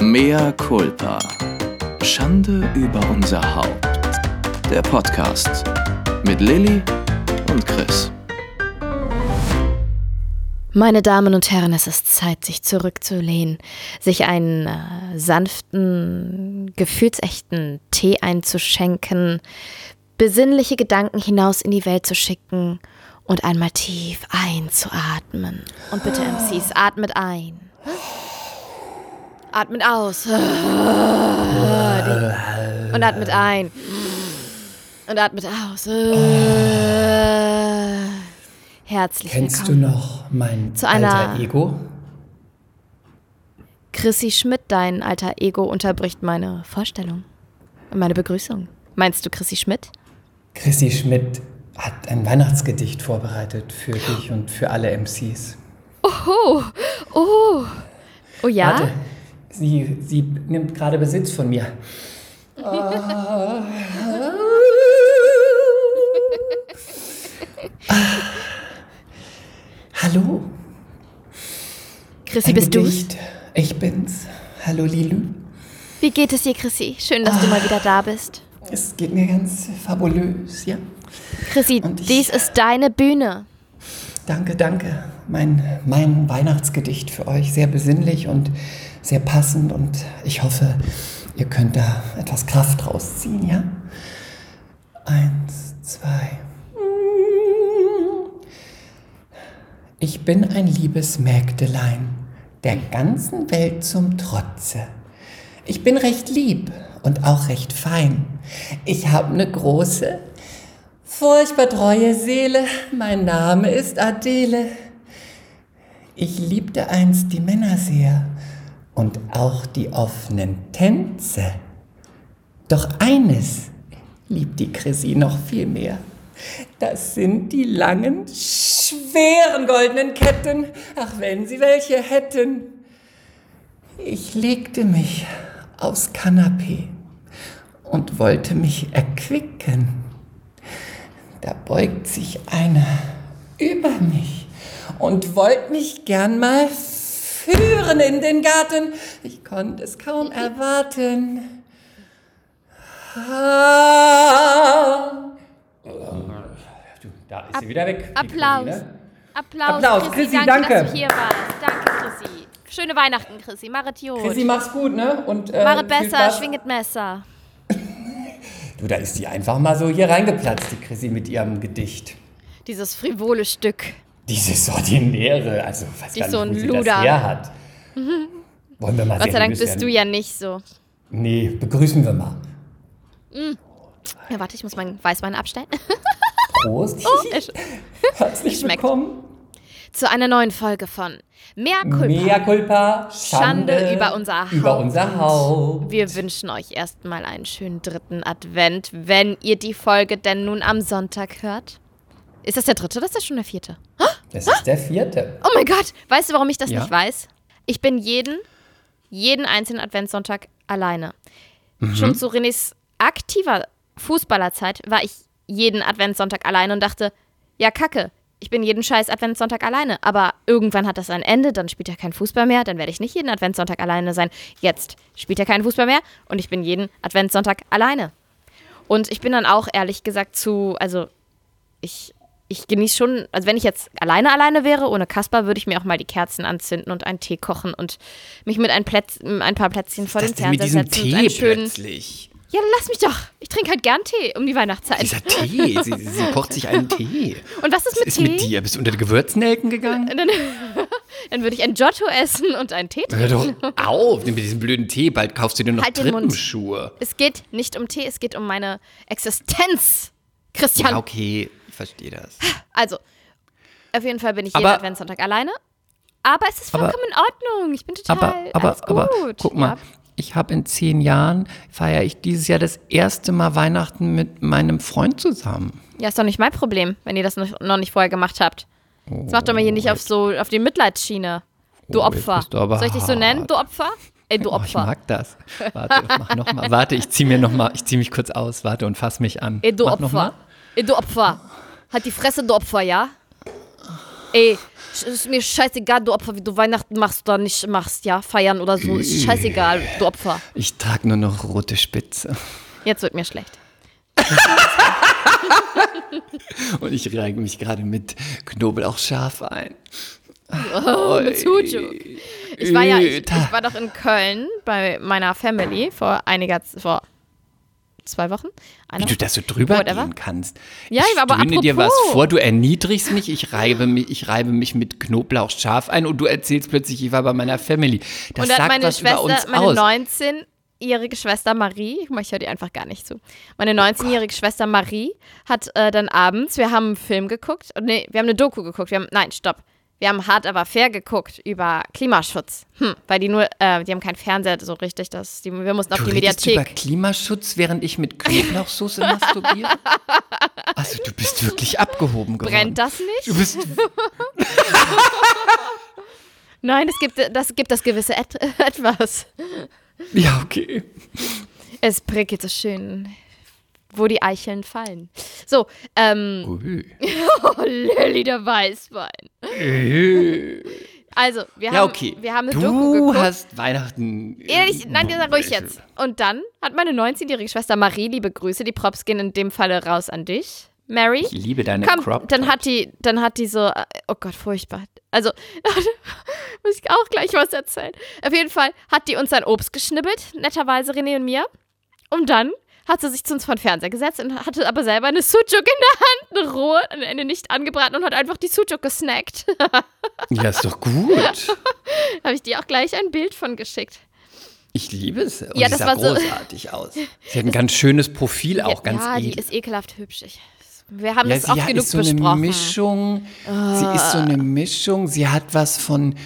Mea culpa. Schande über unser Haupt. Der Podcast mit Lilly und Chris. Meine Damen und Herren, es ist Zeit, sich zurückzulehnen, sich einen äh, sanften, gefühlsechten Tee einzuschenken, besinnliche Gedanken hinaus in die Welt zu schicken und einmal tief einzuatmen. Und bitte MCs, atmet ein. Atmet aus. Und atmet ein. Und atmet aus. Herzlich Kennst willkommen. du noch mein Zu einer- alter Ego? Chrissy Schmidt, dein alter Ego, unterbricht meine Vorstellung. und Meine Begrüßung. Meinst du Chrissy Schmidt? Chrissy Schmidt hat ein Weihnachtsgedicht vorbereitet für dich und für alle MCs. Oh, oh. Oh ja? Warte, sie, sie nimmt gerade Besitz von mir. Ah. Hallo. Chrissy, ein bist du's? Gedicht. Ich bin's. Hallo Lilu. Wie geht es dir, Chrissy? Schön, dass du mal wieder da bist. Es geht mir ganz fabulös, ja? Chrissy, ich- dies ist deine Bühne. Danke, danke. Mein, mein Weihnachtsgedicht für euch. Sehr besinnlich und sehr passend und ich hoffe, ihr könnt da etwas Kraft rausziehen, ja? Eins, zwei. Ich bin ein liebes Mägdelein, der ganzen Welt zum Trotze. Ich bin recht lieb und auch recht fein. Ich habe eine große, Furchtbar treue Seele, mein Name ist Adele. Ich liebte einst die Männer sehr und auch die offenen Tänze. Doch eines liebt die Chrissy noch viel mehr. Das sind die langen, schweren goldenen Ketten. Ach, wenn sie welche hätten. Ich legte mich aufs Kanapee und wollte mich erquicken. Da beugt sich einer über mich und wollte mich gern mal führen in den Garten. Ich konnte es kaum erwarten. Ah. Da ist sie wieder weg. Applaus. Chrissy, ne? Applaus, Applaus, Chrissy, Chrissy, danke, danke. dass du hier warst. Danke, Chrissy. Schöne Weihnachten, Chrissy. Machet Jod. Chrissy, mach's gut, ne? Und, äh, viel besser, schwinget Messer. Du, da ist die einfach mal so hier reingeplatzt, die Chrissy mit ihrem Gedicht. Dieses frivole Stück. Dieses Ordinäre, also weiß Die gar so nicht, ein wo sie Luder. das her hat. Wollen wir mal Gott sei Dank bist werden? du ja nicht so. Nee, begrüßen wir mal. Ja, warte, ich muss meinen Weißwein abstellen. Prost. Es- Herzlich schmeckt. willkommen. Zu einer neuen Folge von Mehr Culpa. Mea culpa, Schande, Schande über unser Über Haupt. unser Haupt. Wir wünschen euch erstmal einen schönen dritten Advent, wenn ihr die Folge denn nun am Sonntag hört. Ist das der dritte oder ist das schon der vierte? Das ist der vierte. Oh mein Gott, weißt du, warum ich das Ja? nicht weiß? Ich bin jeden, jeden einzelnen Adventssonntag alleine. Mhm. Schon zu Renés aktiver Fußballerzeit war ich jeden Adventssonntag alleine und dachte, ja kacke, ich bin jeden scheiß Adventssonntag alleine. Aber irgendwann hat das ein Ende, dann spielt er kein Fußball mehr, dann werde ich nicht jeden Adventssonntag alleine sein. Jetzt spielt er keinen Fußball mehr und ich bin jeden Adventssonntag alleine. Und ich bin dann auch ehrlich gesagt zu, also ich, ich genieße schon, also wenn ich jetzt alleine alleine wäre, ohne Kasper, würde ich mir auch mal die Kerzen anzünden und einen Tee kochen und mich mit ein, Plätz, ein paar Plätzchen vor den Fernseher setzen und einen schönen. plötzlich? Ja, dann lass mich doch. Ich trinke halt gern Tee um die Weihnachtszeit. Dieser Tee, sie, sie kocht sich einen Tee. Und was ist Was mit ist Tee? mit dir? Bist du unter die Gewürznelken gegangen? Dann, dann würde ich ein Giotto essen und einen Tee Hör trinken. doch auf, nimm mir diesen blöden Tee, bald kaufst du dir noch Halt. Trippenschuhe. Es geht nicht um Tee, es geht um meine Existenz. Christian. Ja, okay, verstehe das. Also, auf jeden Fall bin ich jeden Aber- Adventssonntag alleine. Aber es ist Aber- vollkommen in Ordnung. Ich bin total Aber, aber, gut. aber, guck mal, Ja. ich habe in zehn Jahren, feiere ich dieses Jahr das erste Mal Weihnachten mit meinem Freund zusammen. Ja, ist doch nicht mein Problem, wenn ihr das noch nicht vorher gemacht habt. Das macht doch mal hier nicht auf so auf die Mitleidsschiene. Du Oh, Opfer. du aber Soll ich dich so nennen? Du Opfer? Ey, du Oh, ich Opfer. mag das. Warte, mach noch mal. Warte, ich zieh mir noch mal, ich zieh mich kurz aus. Warte und fass mich an. Ey, du Mach Opfer. Ey, du Opfer. Halt die Fresse, du Opfer, ja? Ey, ist mir scheißegal, du Opfer, wie du Weihnachten machst oder nicht machst, ja, feiern oder so. Ist scheißegal, du Opfer. Ich trage nur noch rote Spitze. Jetzt wird mir schlecht. Und ich reibe mich gerade mit Knoblauch scharf ein. Oh, mit Sujuk. Ich war ja, ich, ich war doch in Köln bei meiner Family vor einiger, vor zwei Wochen. Wie du das so drüber Whatever. gehen kannst. Ja, ich aber stöhne dir was apropos. vor, du erniedrigst mich, ich reibe mich, ich reibe mich mit Knoblauch scharf ein und du erzählst plötzlich, ich war bei meiner Family. Das und dann sagt meine was über uns Schwester, meine aus. 19-jährige Schwester Marie, ich höre die einfach gar nicht zu. Meine 19-jährige Schwester Marie hat äh, dann abends, wir haben einen Film geguckt, nee, wir haben eine Doku geguckt, wir haben, nein, stopp. Wir haben hart aber fair geguckt über Klimaschutz. Hm, weil die nur, äh, die haben keinen Fernseher so richtig, das, die, wir mussten auf Du die redest über Mediathek. Klimaschutz, während ich mit Knoblauchsoße masturbiere? Also du bist wirklich abgehoben geworden. Brennt das nicht? Du bist Nein, es gibt das, gibt das gewisse Et etwas. ja okay. Es prickelt so schön, wo die Eicheln fallen. So, ähm, Ui. oh, Lilly, der Weißwein. Also, wir Ja haben, okay. wir haben eine du Doku geguckt. hast Weihnachten. äh, Ehrlich, nein, sag ruhig jetzt. Und dann hat meine 19-jährige Schwester Marie, liebe Grüße, die Props gehen in dem Falle raus an dich, Mary. Ich liebe deine Komm, Crop dann hat die, dann hat die so, äh, oh Gott, furchtbar. Also, muss ich auch gleich was erzählen. Auf jeden Fall hat die uns ein Obst geschnibbelt, netterweise René und mir. Und dann hat sie sich zu uns vor den Fernseher gesetzt und hatte aber selber eine Sujuk in der Hand, eine rohe, eine Ende nicht angebraten und hat einfach die Sujuk gesnackt. Ja, ist doch gut. Habe ich dir auch gleich ein Bild von geschickt. Ich liebe es. Und Ja, sie das sah war so- großartig aus. Sie hat ein ganz schönes Profil, auch ganz ja, die edel. ist ekelhaft hübsch. Ich, wir haben ja, das oft hat- genug ist so besprochen. Eine Mischung. Sie ist so eine Mischung. Sie hat was von.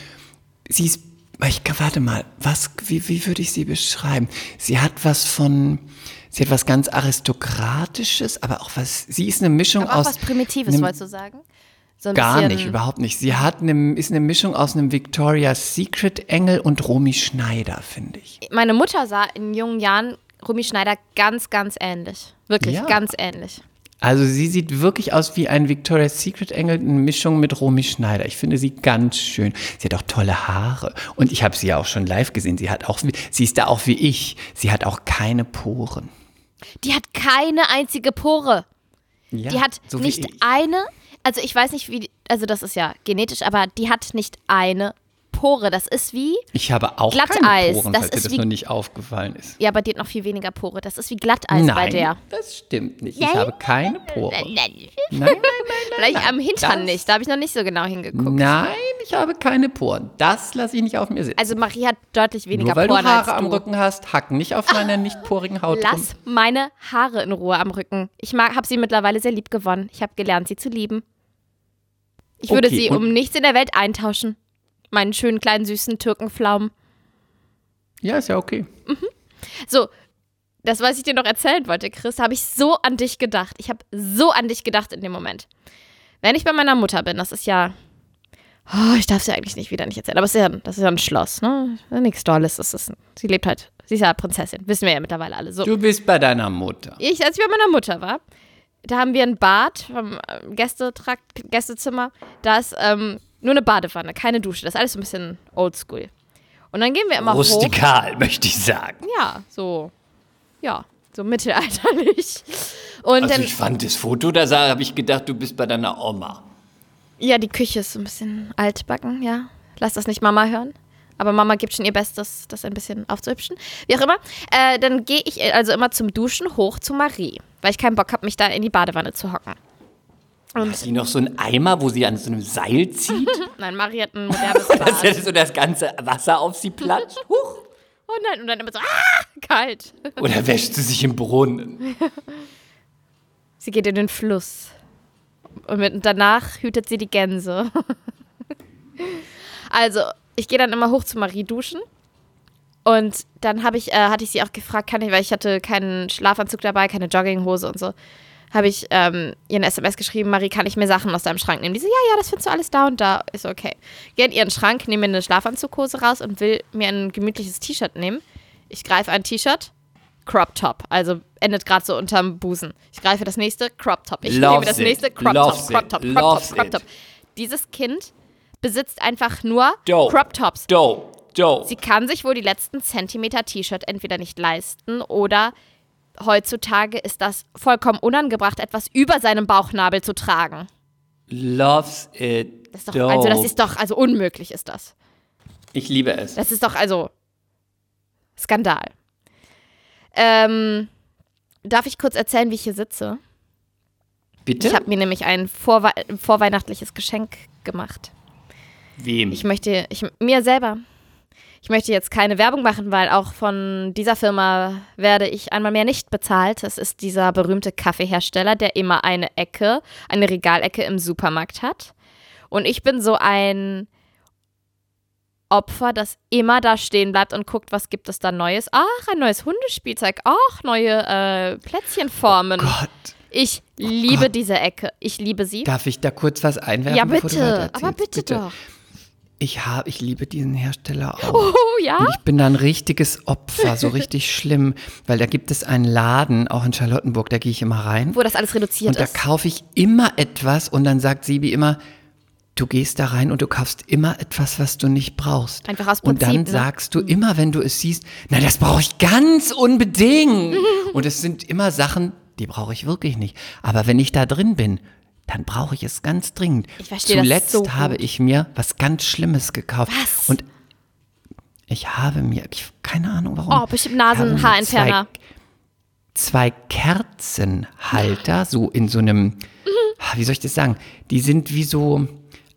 Sie ist. Ich, warte mal, was, wie, wie würde ich sie beschreiben? Sie hat was von. Sie hat was ganz Aristokratisches, aber auch was. Sie ist eine Mischung aber auch aus. was Primitives, einem- wolltest du sagen? So Gar nicht, überhaupt nicht. Sie hat eine, ist eine Mischung aus einem Victoria's Secret Engel und Romy Schneider, finde ich. Meine Mutter sah in jungen Jahren Rumi Schneider ganz, ganz ähnlich. Wirklich, Ja. ganz ähnlich. Also sie sieht wirklich aus wie ein Victoria's Secret Engel in Mischung mit Romy Schneider. Ich finde sie ganz schön. Sie hat auch tolle Haare. Und ich habe sie ja auch schon live gesehen. Sie hat auch, sie ist da auch wie ich. Sie hat auch keine Poren. Die hat keine einzige Pore. Ja, Die hat so nicht ich. eine, also ich weiß nicht, wie, also das ist ja genetisch, aber die hat nicht eine Pore. Das ist wie, Ich habe auch Glatteis, keine Poren, das falls dir ist das noch nicht aufgefallen ist. ja, aber die hat noch viel weniger Pore. Das ist wie Glatteis Nein, bei der. das stimmt nicht. Nein? Ich habe keine Poren. Nein, nein. Nein, nein, Vielleicht am Hintern das- nicht, da habe ich noch nicht so genau hingeguckt. nein, ich habe keine Poren. Das lasse ich nicht auf mir sitzen. Also Marie hat deutlich weniger Nur weil Poren du Haare als am du. Rücken hast, hack nicht auf meiner nicht porigen Haut rum. Lass meine Haare in Ruhe am Rücken. Ich habe sie mittlerweile sehr lieb gewonnen. Ich habe gelernt, sie zu lieben. Ich würde Okay, sie um nichts in der Welt eintauschen. Meinen schönen kleinen süßen Türkenpflaumen. Ja, ist ja okay. So, das, was ich dir noch erzählen wollte, Chris, habe ich so an dich gedacht. Ich habe so an dich gedacht in dem Moment. Wenn ich bei meiner Mutter bin, das ist ja. Oh, ich darf es ja eigentlich nicht wieder nicht erzählen, aber es ist ja, das ist ja ein Schloss, ne? Nichts Tolles. Das ist, sie lebt halt. Sie ist ja Prinzessin. Wissen wir ja mittlerweile alle. So. Du bist bei deiner Mutter. Ich, als ich bei meiner Mutter war, da haben wir ein Bad vom äh, Gästetrakt, Gästezimmer. Da ist ähm, nur eine Badewanne, keine Dusche. Das ist alles so ein bisschen oldschool. Und dann gehen wir immer hoch. Rustikal, möchte ich sagen. Ja, so, ja, so mittelalterlich. Und Also ich fand das Foto, da sah- habe ich gedacht, du bist bei deiner Oma. ja, die Küche ist so ein bisschen altbacken, ja. Lass das nicht Mama hören. Aber Mama gibt schon ihr Bestes, das ein bisschen aufzuhübschen. Wie auch immer. Äh, dann gehe ich also immer zum Duschen hoch zu Marie, weil ich keinen Bock habe, mich da in die Badewanne zu hocken. Hat sie noch so einen Eimer, wo sie an so einem Seil zieht, Nein, Marie hat ein modernes dass Bad. ja so das ganze Wasser auf sie platscht? Huch. Oh nein, und dann immer so, ah, kalt. Oder wäscht sie sich im Brunnen? Sie geht in den Fluss. Und mit, danach hütet sie die Gänse. also, ich gehe dann immer hoch zu Marie duschen. Und dann ich, äh, hatte ich sie auch gefragt, kann ich, weil ich hatte keinen Schlafanzug dabei, keine Jogginghose und so, habe ich ähm, ihr eine SMS geschrieben, Marie, kann ich mir Sachen aus deinem Schrank nehmen? Die so, ja, ja, das findest du alles da und da. Ist okay. Gehe in ihren Schrank, nehme mir eine Schlafanzughose raus und will mir ein gemütliches T-Shirt nehmen. Ich greife ein T-Shirt, Crop Top, also endet gerade so unterm Busen. Ich greife das nächste, Crop Top. Ich Loves nehme das it. nächste, Crop Top, Crop. Top, Crop Top, Crop. Top. dieses Kind besitzt einfach nur Dope. Crop Tops. Dope, dope. Sie kann sich wohl die letzten Zentimeter T-Shirt entweder nicht leisten oder heutzutage ist das vollkommen unangebracht, etwas über seinem Bauchnabel zu tragen. Loves it. Das ist doch, also das ist doch, also unmöglich ist das. ich liebe es. Das ist doch, also Skandal. Ähm, darf ich kurz erzählen, wie ich hier sitze? Bitte? Ich habe mir nämlich ein vorwe vorweihnachtliches Geschenk gemacht. Wem? Ich möchte, ich, mir selber. Ich möchte jetzt keine Werbung machen, weil auch von dieser Firma werde ich einmal mehr nicht bezahlt. Das ist dieser berühmte Kaffeehersteller, der immer eine Ecke, eine Regalecke im Supermarkt hat. Und ich bin so ein Opfer, das immer da stehen bleibt und guckt, was gibt es da Neues. Ach, ein neues Hundespielzeug. Ach, neue äh, Plätzchenformen. Gott. Ich liebe Gott. diese Ecke. Ich liebe sie. Darf ich da kurz was einwerfen? ja, bitte. Aber bitte, doch. Ich, hab, ich liebe diesen Hersteller auch. Oh, ja? Und ich bin da ein richtiges Opfer, so richtig schlimm, weil da gibt es einen Laden, auch in Charlottenburg, da gehe ich immer rein. Wo das alles reduziert Und da ist. kaufe ich immer etwas und dann sagt Sibi immer, du gehst da rein und du kaufst immer etwas, was du nicht brauchst. Einfach aus Und dann Prinzip, ne? sagst du immer, wenn du es siehst, na, das brauche ich ganz unbedingt. und es sind immer Sachen, die brauche ich wirklich nicht. Aber wenn ich da drin bin, dann brauche ich es ganz dringend. Ich verstehe das Zuletzt so gut. habe ich mir was ganz Schlimmes gekauft. Was? Und ich habe mir, ich, keine Ahnung warum. Oh, bestimmt Nasenhaarentferner. Zwei, zwei Kerzenhalter, so in so einem, ah, wie soll ich das sagen? Die sind wie so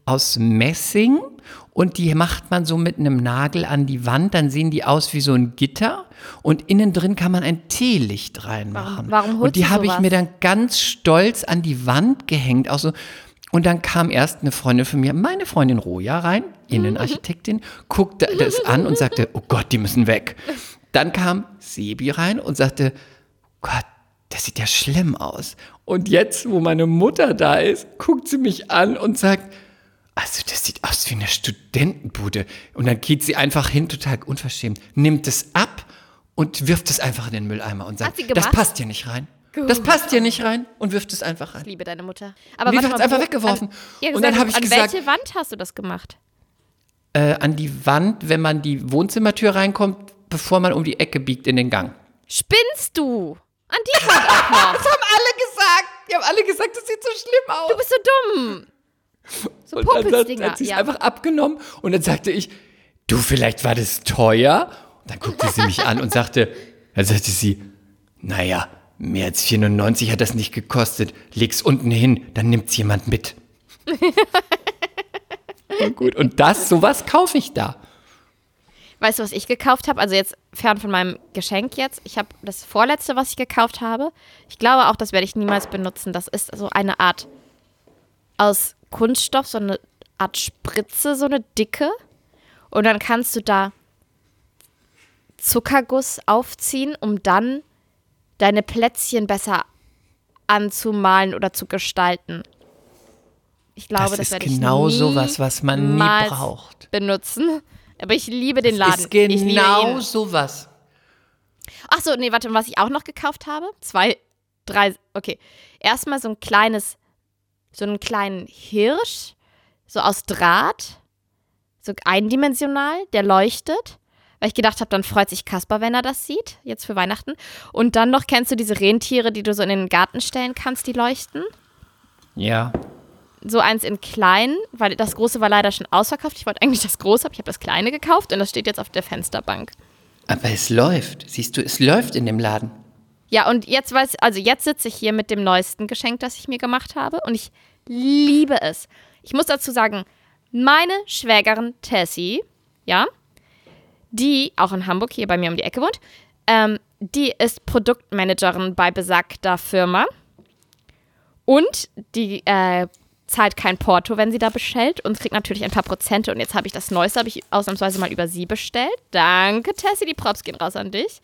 aus Messing und die macht man so mit einem Nagel an die Wand, dann sehen die aus wie so ein Gitter und innen drin kann man ein Teelicht reinmachen. Warum- warum und die habe ich mir dann ganz stolz an die Wand gehängt, auch so. Und dann kam erst eine Freundin von mir, meine Freundin Roja, rein, Innenarchitektin, guckte das an und sagte, oh Gott, die müssen weg. Dann kam Sebi rein und sagte, Gott, das sieht ja schlimm aus. Und jetzt, wo meine Mutter da ist, guckt sie mich an und sagt, also das sieht aus wie eine Studentenbude. Und dann geht sie einfach hin, total unverschämt, nimmt es ab und wirft es einfach in den Mülleimer und sagt, das passt hier nicht rein. Das passt hier nicht rein und wirft es einfach rein. Ich liebe deine Mutter. Aber warte hat's mal, einfach wo- weggeworfen. An, Und dann habe ich an gesagt- welche Wand hast du das gemacht? Äh, an die Wand, wenn man die Wohnzimmertür reinkommt, bevor man um die Ecke biegt in den Gang. Spinnst du? An die Wand auch noch. Das haben alle gesagt. Die haben alle gesagt, das sieht so schlimm aus. Du bist so dumm. So Und dann hat, hat sie es Ja. einfach abgenommen und dann sagte ich, du, vielleicht war das teuer. Und dann guckte sie mich an und sagte, dann sagte sie, naja, mehr als 94 hat das nicht gekostet. Leg's unten hin, dann nimmt's jemand mit. und gut, und das, sowas kaufe ich da. Weißt du, was ich gekauft habe? Also jetzt fern von meinem Geschenk jetzt. Ich habe das vorletzte, was ich gekauft habe. Ich glaube auch, das werde ich niemals benutzen. Das ist so eine Art aus Kunststoff, so eine Art Spritze, so eine dicke. Und dann kannst du da Zuckerguss aufziehen, um dann deine Plätzchen besser anzumalen oder zu gestalten. Ich glaube, das das, ist ich genau nie sowas, was man nie braucht. benutzen. Aber ich liebe den Das Laden. ist genau sowas. Ach so, nee, warte, was ich auch noch gekauft habe? Zwei, drei, okay. Erstmal so ein kleines, so einen kleinen Hirsch, so aus Draht, so eindimensional, der leuchtet. Weil ich gedacht habe, dann freut sich Kasper, wenn er das sieht, jetzt für Weihnachten. Und dann noch, kennst du diese Rentiere, die du so in den Garten stellen kannst, die leuchten? Ja. So eins in klein, weil das große war leider schon ausverkauft. Ich wollte eigentlich das große, aber ich habe das kleine gekauft und das steht jetzt auf der Fensterbank. Aber es läuft. Siehst du, es läuft in dem Laden. Ja, und jetzt weiß, also jetzt sitze ich hier mit dem neuesten Geschenk, das ich mir gemacht habe und ich liebe es. Ich muss dazu sagen, meine Schwägerin Tessie, ja, die auch in Hamburg hier bei mir um die Ecke wohnt, ähm, die ist Produktmanagerin bei besagter Firma und die äh, zahlt kein Porto, wenn sie da bestellt und kriegt natürlich ein paar Prozente. Und jetzt habe ich das Neueste, habe ich ausnahmsweise mal über sie bestellt. Danke, Tessie, die Props gehen raus an dich.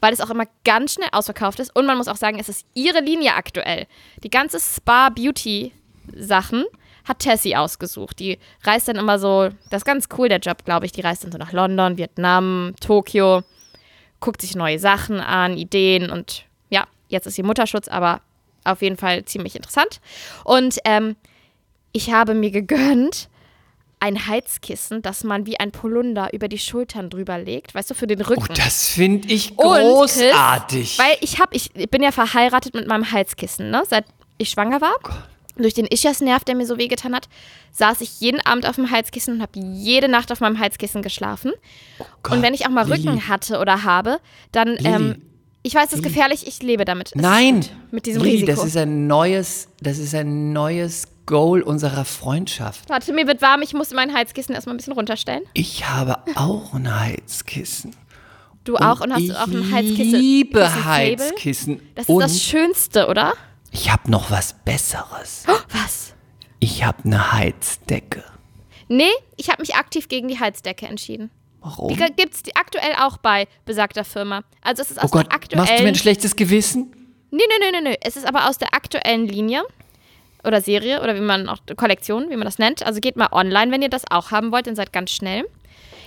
Weil es auch immer ganz schnell ausverkauft ist. Und man muss auch sagen, es ist ihre Linie aktuell. Die ganze Spa-Beauty-Sachen hat Tessie ausgesucht. Die reist dann immer so, das ist ganz cool, der Job, glaube ich. Die reist dann so nach London, Vietnam, Tokio, guckt sich neue Sachen an, Ideen und ja, jetzt ist sie Mutterschutz, aber auf jeden Fall ziemlich interessant. Und ähm, ich habe mir gegönnt ein Heizkissen, das man wie ein Polunder über die Schultern drüber legt, weißt du, für den Rücken. Oh, das finde ich Und, Chris, großartig. Weil ich habe, ich bin ja verheiratet mit meinem Heizkissen, ne? Seit ich schwanger war. Durch den Ischiasnerv, der mir so wehgetan hat, saß ich jeden Abend auf dem Heizkissen und habe jede Nacht auf meinem Heizkissen geschlafen. Gott, und wenn ich auch mal Lilly. Rücken hatte oder habe, dann, ähm, ich weiß, es ist gefährlich, ich lebe damit. Es Nein, mit diesem Lilly, Risiko. das ist ein neues, das ist ein neues Goal unserer Freundschaft. Warte, mir wird warm, ich muss mein Heizkissen erstmal ein bisschen runterstellen. Ich habe auch ein Heizkissen. Du auch und hast ich du auch ein Heizkissen? liebe Kissenfable? Heizkissen. Das ist und das Schönste, oder? ich habe noch was Besseres. Was? Ich habe eine Heizdecke. Nee, ich habe mich aktiv gegen die Heizdecke entschieden. Warum? Die gibt es aktuell auch bei besagter Firma. Also es ist aus Oh Gott, der aktuellen... machst du mir ein schlechtes Gewissen? Nee, nee, nee, nee, nee. Es ist aber aus der aktuellen Linie oder Serie oder wie man auch Kollektion, wie man das nennt. Also geht mal online, wenn ihr das auch haben wollt, dann seid ganz schnell.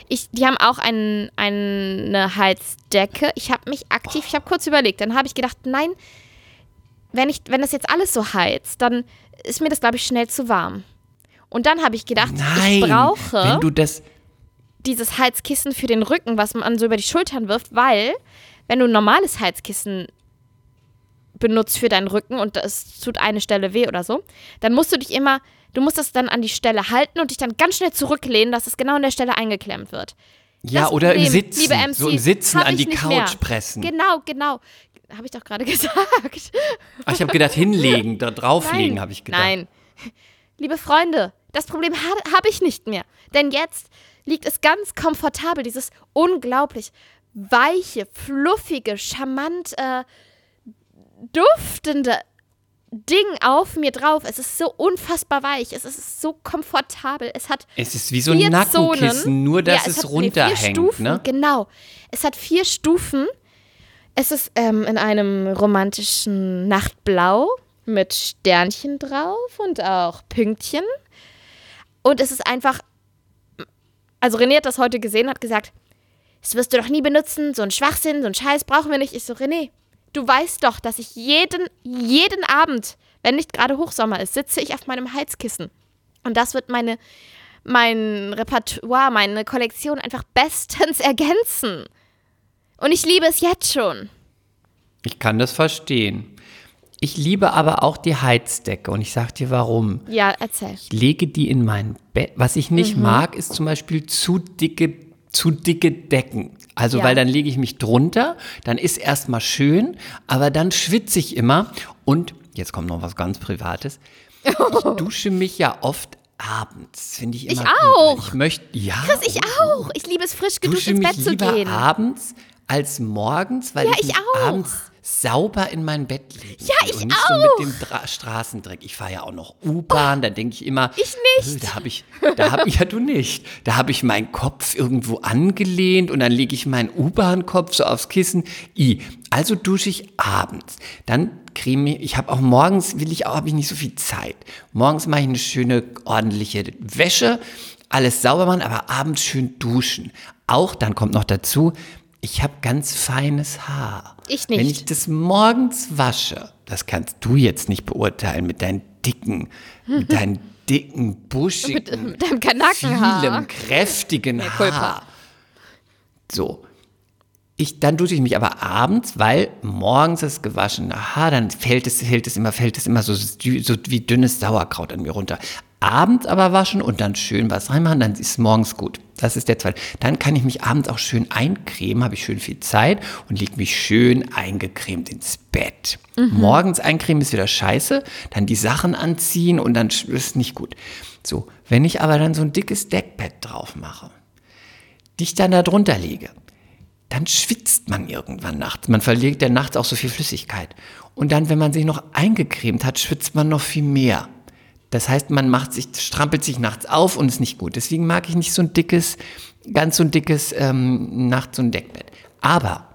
Ich, die haben auch ein, eine Heizdecke. Ich habe mich aktiv, ich habe kurz überlegt, dann habe ich gedacht, nein, wenn, ich, wenn das jetzt alles so heizt, dann ist mir das, glaube ich, schnell zu warm. Und dann habe ich gedacht, Nein. ich brauche Wenn du das. dieses Heizkissen für den Rücken, was man so über die Schultern wirft, weil wenn du ein normales Heizkissen benutzt für deinen Rücken und es tut eine Stelle weh oder so, dann musst du dich immer, du musst das dann an die Stelle halten und dich dann ganz schnell zurücklehnen, dass es genau an der Stelle eingeklemmt wird. Ja, Das oder im Problem, Sitzen. liebe MC, so im Sitzen an die Couch mehr. pressen. Genau, genau. Habe ich doch gerade gesagt. Ach, ich habe gedacht, hinlegen, da drauflegen, habe ich gedacht. Nein. Liebe Freunde, das Problem ha habe ich nicht mehr. Denn jetzt liegt es ganz komfortabel, dieses unglaublich weiche, fluffige, charmant äh, duftende Ding auf mir drauf. Es ist so unfassbar weich. Es ist so komfortabel. Es hat Es ist wie so ein Nackenkissen, Zonen. nur dass Ja, es, hat, nee, runterhängt. vier Stufen, ne? Genau. Es hat vier Stufen. Es ist ähm, in einem romantischen Nachtblau mit Sternchen drauf und auch Pünktchen. Und es ist einfach. Also René hat das heute gesehen, hat gesagt, das wirst du doch nie benutzen, so ein Schwachsinn, so ein Scheiß brauchen wir nicht. Ich so, René, du weißt doch, dass ich jeden, jeden Abend, wenn nicht gerade Hochsommer ist, sitze ich auf meinem Heizkissen. Und das wird meine, mein Repertoire, meine Kollektion einfach bestens ergänzen. Und ich liebe es jetzt schon. Ich kann das verstehen. Ich liebe aber auch die Heizdecke und ich sag dir warum. Ja, erzähl. Ich lege die in mein Bett. Was ich nicht Mhm. mag, ist zum Beispiel zu dicke, zu dicke Decken. Also, Ja. weil dann lege ich mich drunter, dann ist erstmal schön, aber dann schwitze ich immer und jetzt kommt noch was ganz Privates. Ich dusche mich ja oft abends, finde ich immer Ich gut, auch. Ich möchte, ja. Chris, ich auch. Ich liebe es, frisch geduscht ins Bett zu gehen. abends als morgens, weil Ja, ich, ich abends sauber in mein Bett lege. Ja, ich und nicht so mit dem Dra Straßendreck. Ich fahre ja auch noch U-Bahn, da denke ich immer, Ich nicht. äh, Da habe ich, da habe ja du nicht. Da habe ich meinen Kopf irgendwo angelehnt und dann lege ich meinen U-Bahn-Kopf so aufs Kissen. I. Also dusche ich abends. Dann creme ich, ich habe auch morgens, will ich auch, habe ich nicht so viel Zeit. Morgens mache ich eine schöne, ordentliche Wäsche, alles sauber machen, aber abends schön duschen. Auch, dann kommt noch dazu, ich habe ganz feines Haar. Ich Wenn nicht. ich das morgens wasche, das kannst du jetzt nicht beurteilen mit deinen dicken, mit deinen dicken, buschigen, Mit deinem Kanackenhaar. vielem, kräftigen culpa. Haar. So. Ich, dann dusche ich mich aber abends, weil morgens das gewaschene Haar, dann fällt es, fällt es immer, fällt es immer so, so wie dünnes Sauerkraut an mir runter. Abends aber waschen und dann schön was reinmachen, dann ist es morgens gut. Das ist der zweite. Dann kann ich mich abends auch schön eincremen, habe ich schön viel Zeit und lege mich schön eingecremt ins Bett. Morgens eincremen ist wieder scheiße, dann die Sachen anziehen und dann ist es nicht gut. So, wenn ich aber dann so ein dickes Deckbett drauf mache, dich dann da drunter lege, dann schwitzt man irgendwann nachts. Man verliert ja nachts auch so viel Flüssigkeit. Und dann, wenn man sich noch eingecremt hat, schwitzt man noch viel mehr. Das heißt, man macht sich, strampelt sich nachts auf und ist nicht gut. Deswegen mag ich nicht so ein dickes, ganz so ein dickes ähm, nachts so ein Deckbett. Aber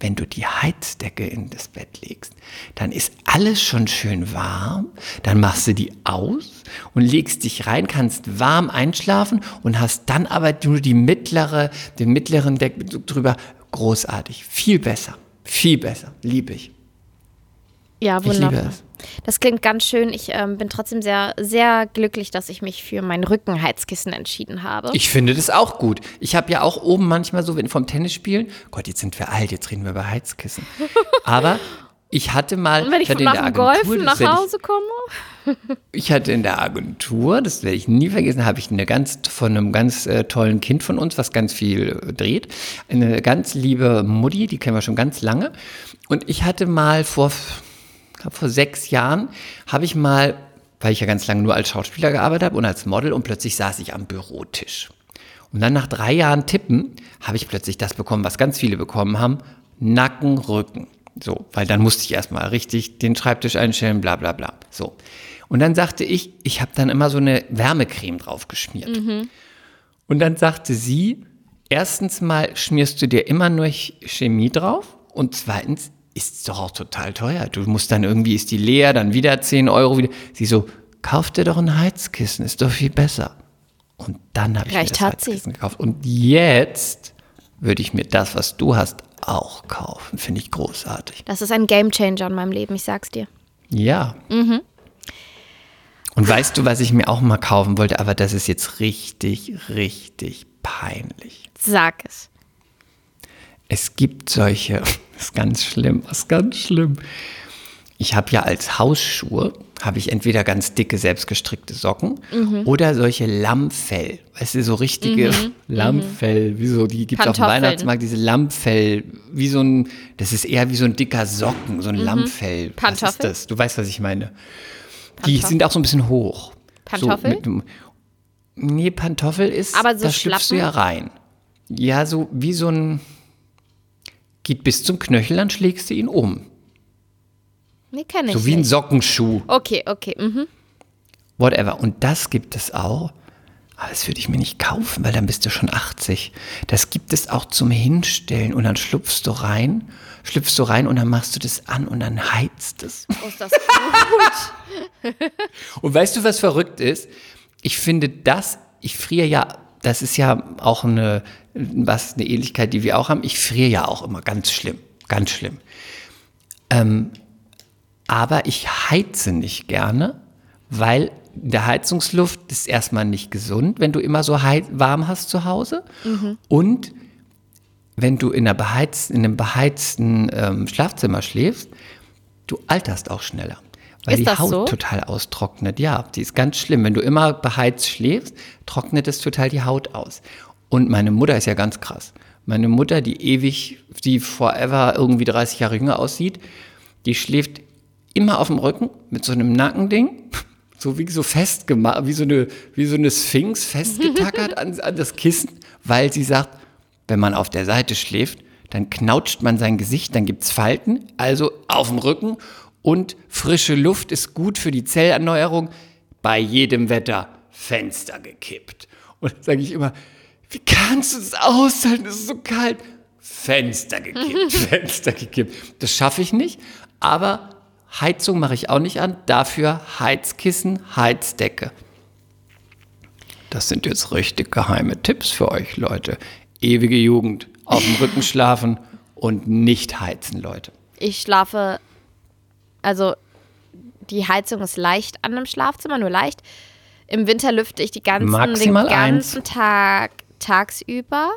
wenn du die Heizdecke in das Bett legst, dann ist alles schon schön warm, dann machst du die aus und legst dich rein, kannst warm einschlafen und hast dann aber nur die mittlere, den mittleren Deckbezug drüber. Großartig, viel besser, viel besser, liebe ich. Ja, Ich liebe wunderbar. es. Das klingt ganz schön. Ich ähm, bin trotzdem sehr, sehr glücklich, dass ich mich für mein Rückenheizkissen entschieden habe. Ich finde das auch gut. Ich habe ja auch oben manchmal so, wenn vom Tennis spielen, Gott, jetzt sind wir alt, jetzt reden wir über Heizkissen. Aber ich hatte mal, Und wenn ich, von in nach der dem Agentur, Golfen nach Hause komme. ich, ich hatte in der Agentur, das werde ich nie vergessen, habe ich eine ganz von einem ganz äh, tollen Kind von uns, was ganz viel äh, dreht, eine ganz liebe Mutti, die kennen wir schon ganz lange. Und ich hatte mal vor, ich glaub, vor sechs Jahren, habe ich mal, weil ich ja ganz lange nur als Schauspieler gearbeitet habe und als Model und plötzlich saß ich am Bürotisch. Und dann nach drei Jahren Tippen habe ich plötzlich das bekommen, was ganz viele bekommen haben, Nacken, Rücken. So, weil dann musste ich erstmal richtig den Schreibtisch einstellen, bla bla bla. So. Und dann sagte ich, ich habe dann immer so eine Wärmecreme drauf geschmiert. Und dann sagte sie, erstens mal schmierst du dir immer nur Ch- Chemie drauf und zweitens ist doch auch total teuer. Du musst dann irgendwie, ist die leer, dann wieder 10 Euro wieder. Sie so, kauf dir doch ein Heizkissen, ist doch viel besser. Und dann habe ich mir das hat sie. Heizkissen gekauft. Und jetzt würde ich mir das, was du hast, auch kaufen. Finde ich großartig. Das ist ein Gamechanger in meinem Leben, ich sag's dir. Ja. Mhm. Und weißt du, was ich mir auch mal kaufen wollte, aber das ist jetzt richtig, richtig peinlich. Sag es. Es gibt solche, das ist ganz schlimm, was ganz schlimm. Ich habe ja als Hausschuhe, habe ich entweder ganz dicke, selbstgestrickte Socken Mhm. oder solche Lammfell. Weißt du, so richtige Lammfell, wie so, die gibt es auf dem Pantoffeln. Weihnachtsmarkt, diese Lammfell, wie so ein, das ist eher wie so ein dicker Socken, so ein Lammfell. Was ist Mhm. Pantoffel? das? Du weißt, was ich meine. Die Pantoffel? sind auch so ein bisschen hoch. Pantoffel? So mit, nee, Pantoffel ist, Aber so da schlüpfst du ja rein. Ja, so wie so ein, geht bis zum Knöchel, dann schlägst du ihn um. Nee, kenn ich So wie ein. Sockenschuh. Okay, okay. Mhm. Whatever. Und das gibt es auch. Aber das würde ich mir nicht kaufen, weil dann bist du schon 80. Das gibt es auch zum Hinstellen und dann schlupfst du rein, schlüpfst du rein und dann machst du das an und dann heizt es. Oh, ist das gut. Und weißt du, was verrückt ist? Ich finde das, ich friere ja, das ist ja auch eine, was, eine Ähnlichkeit, die wir auch haben. Ich friere ja auch immer ganz schlimm, ganz schlimm. Ähm, aber ich heize nicht gerne, weil der Heizungsluft ist erstmal nicht gesund, wenn du immer so warm hast zu Hause. Und wenn du in, beheiz, in einem beheizten ähm, Schlafzimmer schläfst, du alterst auch schneller. Weil Ist die Haut so? total austrocknet. Ja, die ist ganz schlimm. Wenn du immer beheizt schläfst, trocknet es total die Haut aus. Und meine Mutter ist ja ganz krass. Meine Mutter, die ewig, die forever irgendwie 30 Jahre jünger aussieht, die schläft immer auf dem Rücken mit so einem Nackending, so wie so festgemacht, wie so eine, wie so eine Sphinx festgetackert an, an das Kissen, weil sie sagt, wenn man auf der Seite schläft, dann knautscht man sein Gesicht, dann gibt's Falten, also auf dem Rücken und frische Luft ist gut für die Zellerneuerung. Bei jedem Wetter Fenster gekippt. Und dann sage ich immer, wie kannst du das aushalten? Es ist so kalt. Fenster gekippt, Fenster gekippt. Das schaffe ich nicht, aber Heizung mache ich auch nicht an. Dafür Heizkissen, Heizdecke. Das sind jetzt richtig geheime Tipps für euch, Leute. Ewige Jugend, auf dem Rücken schlafen und nicht heizen, Leute. Ich schlafe, also die Heizung ist leicht an einem Schlafzimmer, nur leicht. Im Winter lüfte ich die ganzen, Maximal den ganzen Tag tagsüber.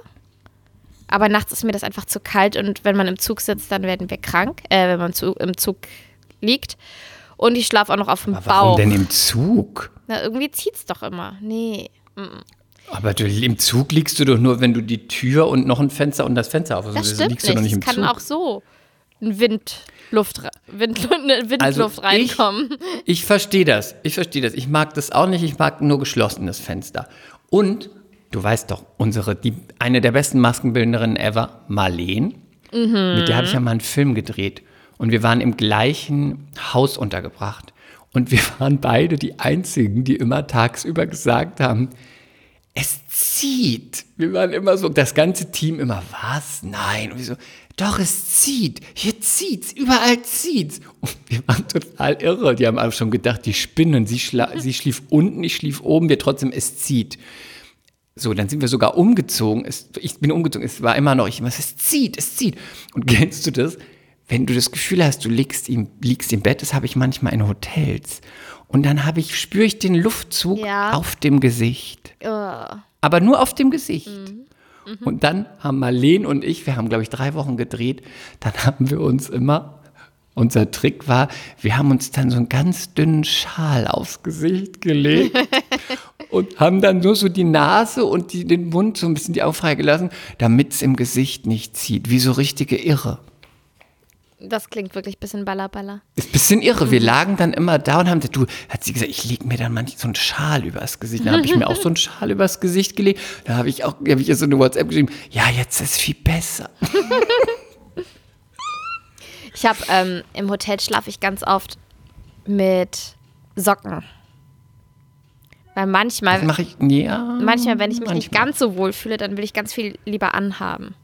Aber nachts ist mir das einfach zu kalt und wenn man im Zug sitzt, dann werden wir krank, äh, wenn man zu, im Zug liegt. Und ich schlafe auch noch auf dem Aber warum Bauch. denn im Zug? Na, irgendwie zieht's doch immer. Nee. Aber du, im Zug liegst du doch nur, wenn du die Tür und noch ein Fenster und das Fenster auf. Das Also stimmt liegst nicht. du doch nicht es im kann Zug. auch so ein Windluft, Wind, Windluft Also ich- reinkommen. Ich verstehe das. Ich verstehe das. Ich mag das auch nicht. Ich mag nur geschlossenes Fenster. Und du weißt doch, unsere, die, eine der besten Maskenbildnerinnen ever, Marleen, mit der habe ich ja mal einen Film gedreht. Und wir waren im gleichen Haus untergebracht. Und wir waren beide die einzigen, die immer tagsüber gesagt haben, es zieht. Wir waren immer so, das ganze Team immer, was? Nein. Und wir so, doch, es zieht. Hier zieht's. Überall zieht's. Und wir waren total irre. Die haben alle schon gedacht, die spinnen. Sie, sie schlief unten, ich schlief oben, wir trotzdem, es zieht. So, dann sind wir sogar umgezogen. Es, ich bin umgezogen. Es war immer noch, ich immer, es zieht, es zieht. Und kennst du das? wenn du das Gefühl hast, du liegst im, liegst im Bett, das habe ich manchmal in Hotels. Und dann habe ich, spüre ich den Luftzug Ja. auf dem Gesicht. Oh. Aber nur auf dem Gesicht. Und dann haben Marleen und ich, wir haben, glaube ich, drei Wochen gedreht, dann haben wir uns immer, unser Trick war, wir haben uns dann so einen ganz dünnen Schal aufs Gesicht gelegt und haben dann nur so die Nase und die, den Mund so ein bisschen die Augen freigelassen, damit es im Gesicht nicht zieht, wie so richtige Irre. Das klingt wirklich ein bisschen ballerballer. Ist ein bisschen irre. Wir lagen dann immer da und haben gesagt, du, hat sie gesagt, ich lege mir dann manchmal so einen Schal übers Gesicht. Dann habe ich mir auch so einen Schal übers Gesicht gelegt. Da habe ich auch, habe ich ihr so eine WhatsApp geschrieben, ja, jetzt ist viel besser. Ich habe ähm, im Hotel schlafe ich ganz oft mit Socken. Weil manchmal, Das mache ich, ja. manchmal, wenn ich mich nicht manchmal. ganz so wohl fühle, dann will ich ganz viel lieber anhaben.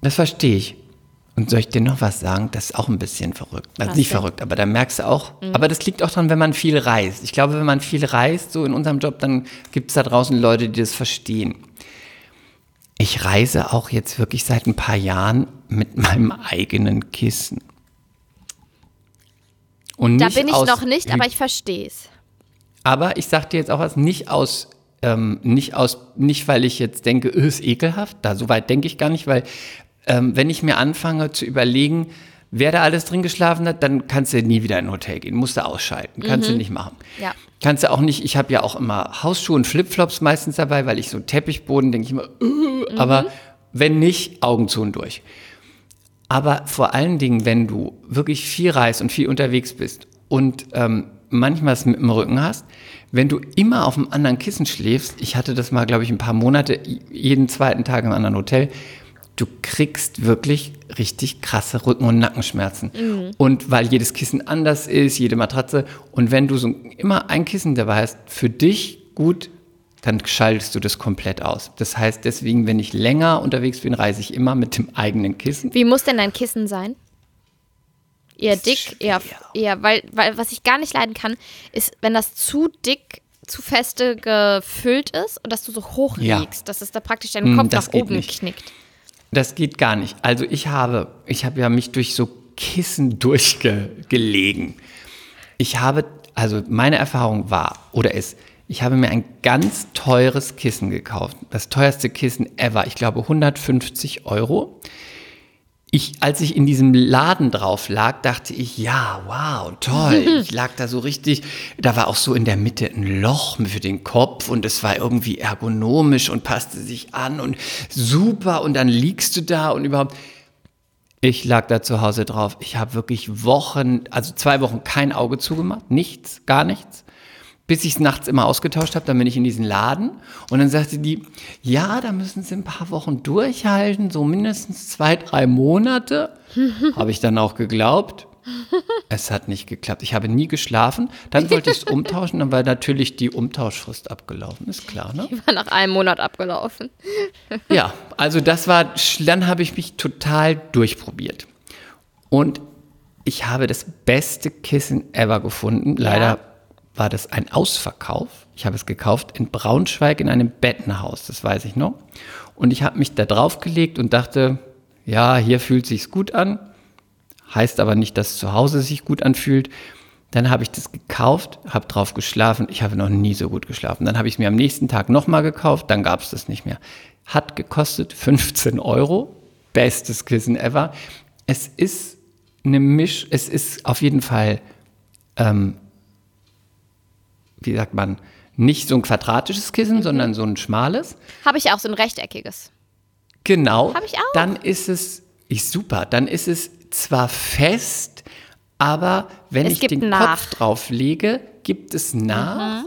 Das verstehe ich. Und soll ich dir noch was sagen? Das ist auch ein bisschen verrückt. Also nicht denn? verrückt, aber da merkst du auch. Aber das liegt auch daran, wenn man viel reist. Ich glaube, wenn man viel reist, so in unserem Job, dann gibt es da draußen Leute, die das verstehen. Ich reise auch jetzt wirklich seit ein paar Jahren mit meinem eigenen Kissen. Und Da bin ich noch nicht, aber ich verstehe es. aber ich sag dir jetzt auch was, nicht aus, ähm, nicht aus, nicht weil ich jetzt denke, öh, ist ekelhaft, da so weit denke ich gar nicht, weil ähm, wenn ich mir anfange zu überlegen, wer da alles drin geschlafen hat, dann kannst du nie wieder in ein Hotel gehen, musst du ausschalten, kannst du nicht machen. Ja. Kannst du auch nicht, ich habe ja auch immer Hausschuhe und Flipflops meistens dabei, weil ich so Teppichboden denke ich immer, äh, aber wenn nicht, Augen zu und durch. Aber vor allen Dingen, wenn du wirklich viel reist und viel unterwegs bist und ähm, manchmal es mit dem Rücken hast, wenn du immer auf einem anderen Kissen schläfst, ich hatte das mal, glaube ich, ein paar Monate, jeden zweiten Tag im anderen Hotel, du kriegst wirklich richtig krasse Rücken- und Nackenschmerzen. Und weil jedes Kissen anders ist, jede Matratze, und wenn du so immer ein Kissen dabei hast, für dich gut, dann schaltest du das komplett aus. Das heißt, deswegen, wenn ich länger unterwegs bin, reise ich immer mit dem eigenen Kissen. Wie muss denn dein Kissen sein? Eher dick, eher, eher, weil, weil was ich gar nicht leiden kann, ist, wenn das zu dick, zu feste gefüllt ist und dass du so hoch Ja. liegst, dass es da praktisch deinen Kopf das nach oben nicht. knickt. Das geht gar nicht. Also ich habe, ich habe ja mich durch so Kissen durchgelegen. Ich habe, also meine Erfahrung war oder ist, ich habe mir ein ganz teures Kissen gekauft. Das teuerste Kissen ever. Ich glaube 150 Euro. Ich, als ich in diesem Laden drauf lag, dachte ich, ja, wow, toll. Ich lag da so richtig, da war auch so in der Mitte ein Loch für den Kopf und es war irgendwie ergonomisch und passte sich an und super und dann liegst du da und überhaupt. Ich lag da zu Hause drauf. Ich habe wirklich Wochen, also zwei Wochen kein Auge zugemacht, nichts, gar nichts bis ich es nachts immer ausgetauscht habe, dann bin ich in diesen Laden und dann sagte die, ja, da müssen Sie ein paar Wochen durchhalten, so mindestens zwei, drei Monate. habe ich dann auch geglaubt. Es hat nicht geklappt. Ich habe nie geschlafen. Dann wollte ich es umtauschen, dann war natürlich die Umtauschfrist abgelaufen, ist klar, ne? War nach einem Monat abgelaufen. Ja, also das war, dann habe ich mich total durchprobiert. Und ich habe das beste Kissen ever gefunden. Leider Ja. War das ein Ausverkauf. Ich habe es gekauft in Braunschweig in einem Bettenhaus, das weiß ich noch. Und ich habe mich da drauf gelegt und dachte, ja, hier fühlt sich's gut an. Heißt aber nicht, dass zu Hause sich gut anfühlt. Dann habe ich das gekauft, habe drauf geschlafen. Ich habe noch nie so gut geschlafen. Dann habe ich es mir am nächsten Tag nochmal gekauft, dann gab es das nicht mehr. Hat gekostet 15 Euro. Bestes Kissen ever. Es ist eine Misch, es ist auf jeden Fall, ähm, wie sagt man, nicht so ein quadratisches Kissen, sondern so ein schmales. Habe ich auch so ein rechteckiges. Genau. Hab ich auch. Dann ist es, ist super, dann ist es zwar fest, aber wenn Es ich den nach. Kopf drauf lege, gibt es nach.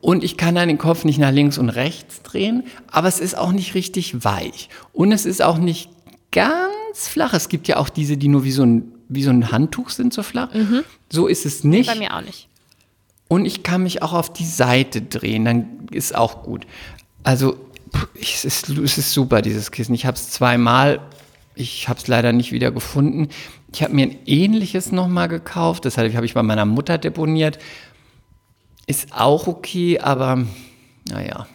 Und ich kann dann den Kopf nicht nach links und rechts drehen, aber es ist auch nicht richtig weich. Und es ist auch nicht ganz flach. Es gibt ja auch diese, die nur wie so ein, wie so ein Handtuch sind, so flach. So ist es nicht. Bei mir auch nicht. Und ich kann mich auch auf die Seite drehen, dann ist auch gut. Also ich, es, ist, es ist super, dieses Kissen. Ich habe es zweimal, ich habe es leider nicht wieder gefunden. Ich habe mir ein ähnliches nochmal gekauft, das habe ich bei meiner Mutter deponiert. Ist auch okay, aber naja.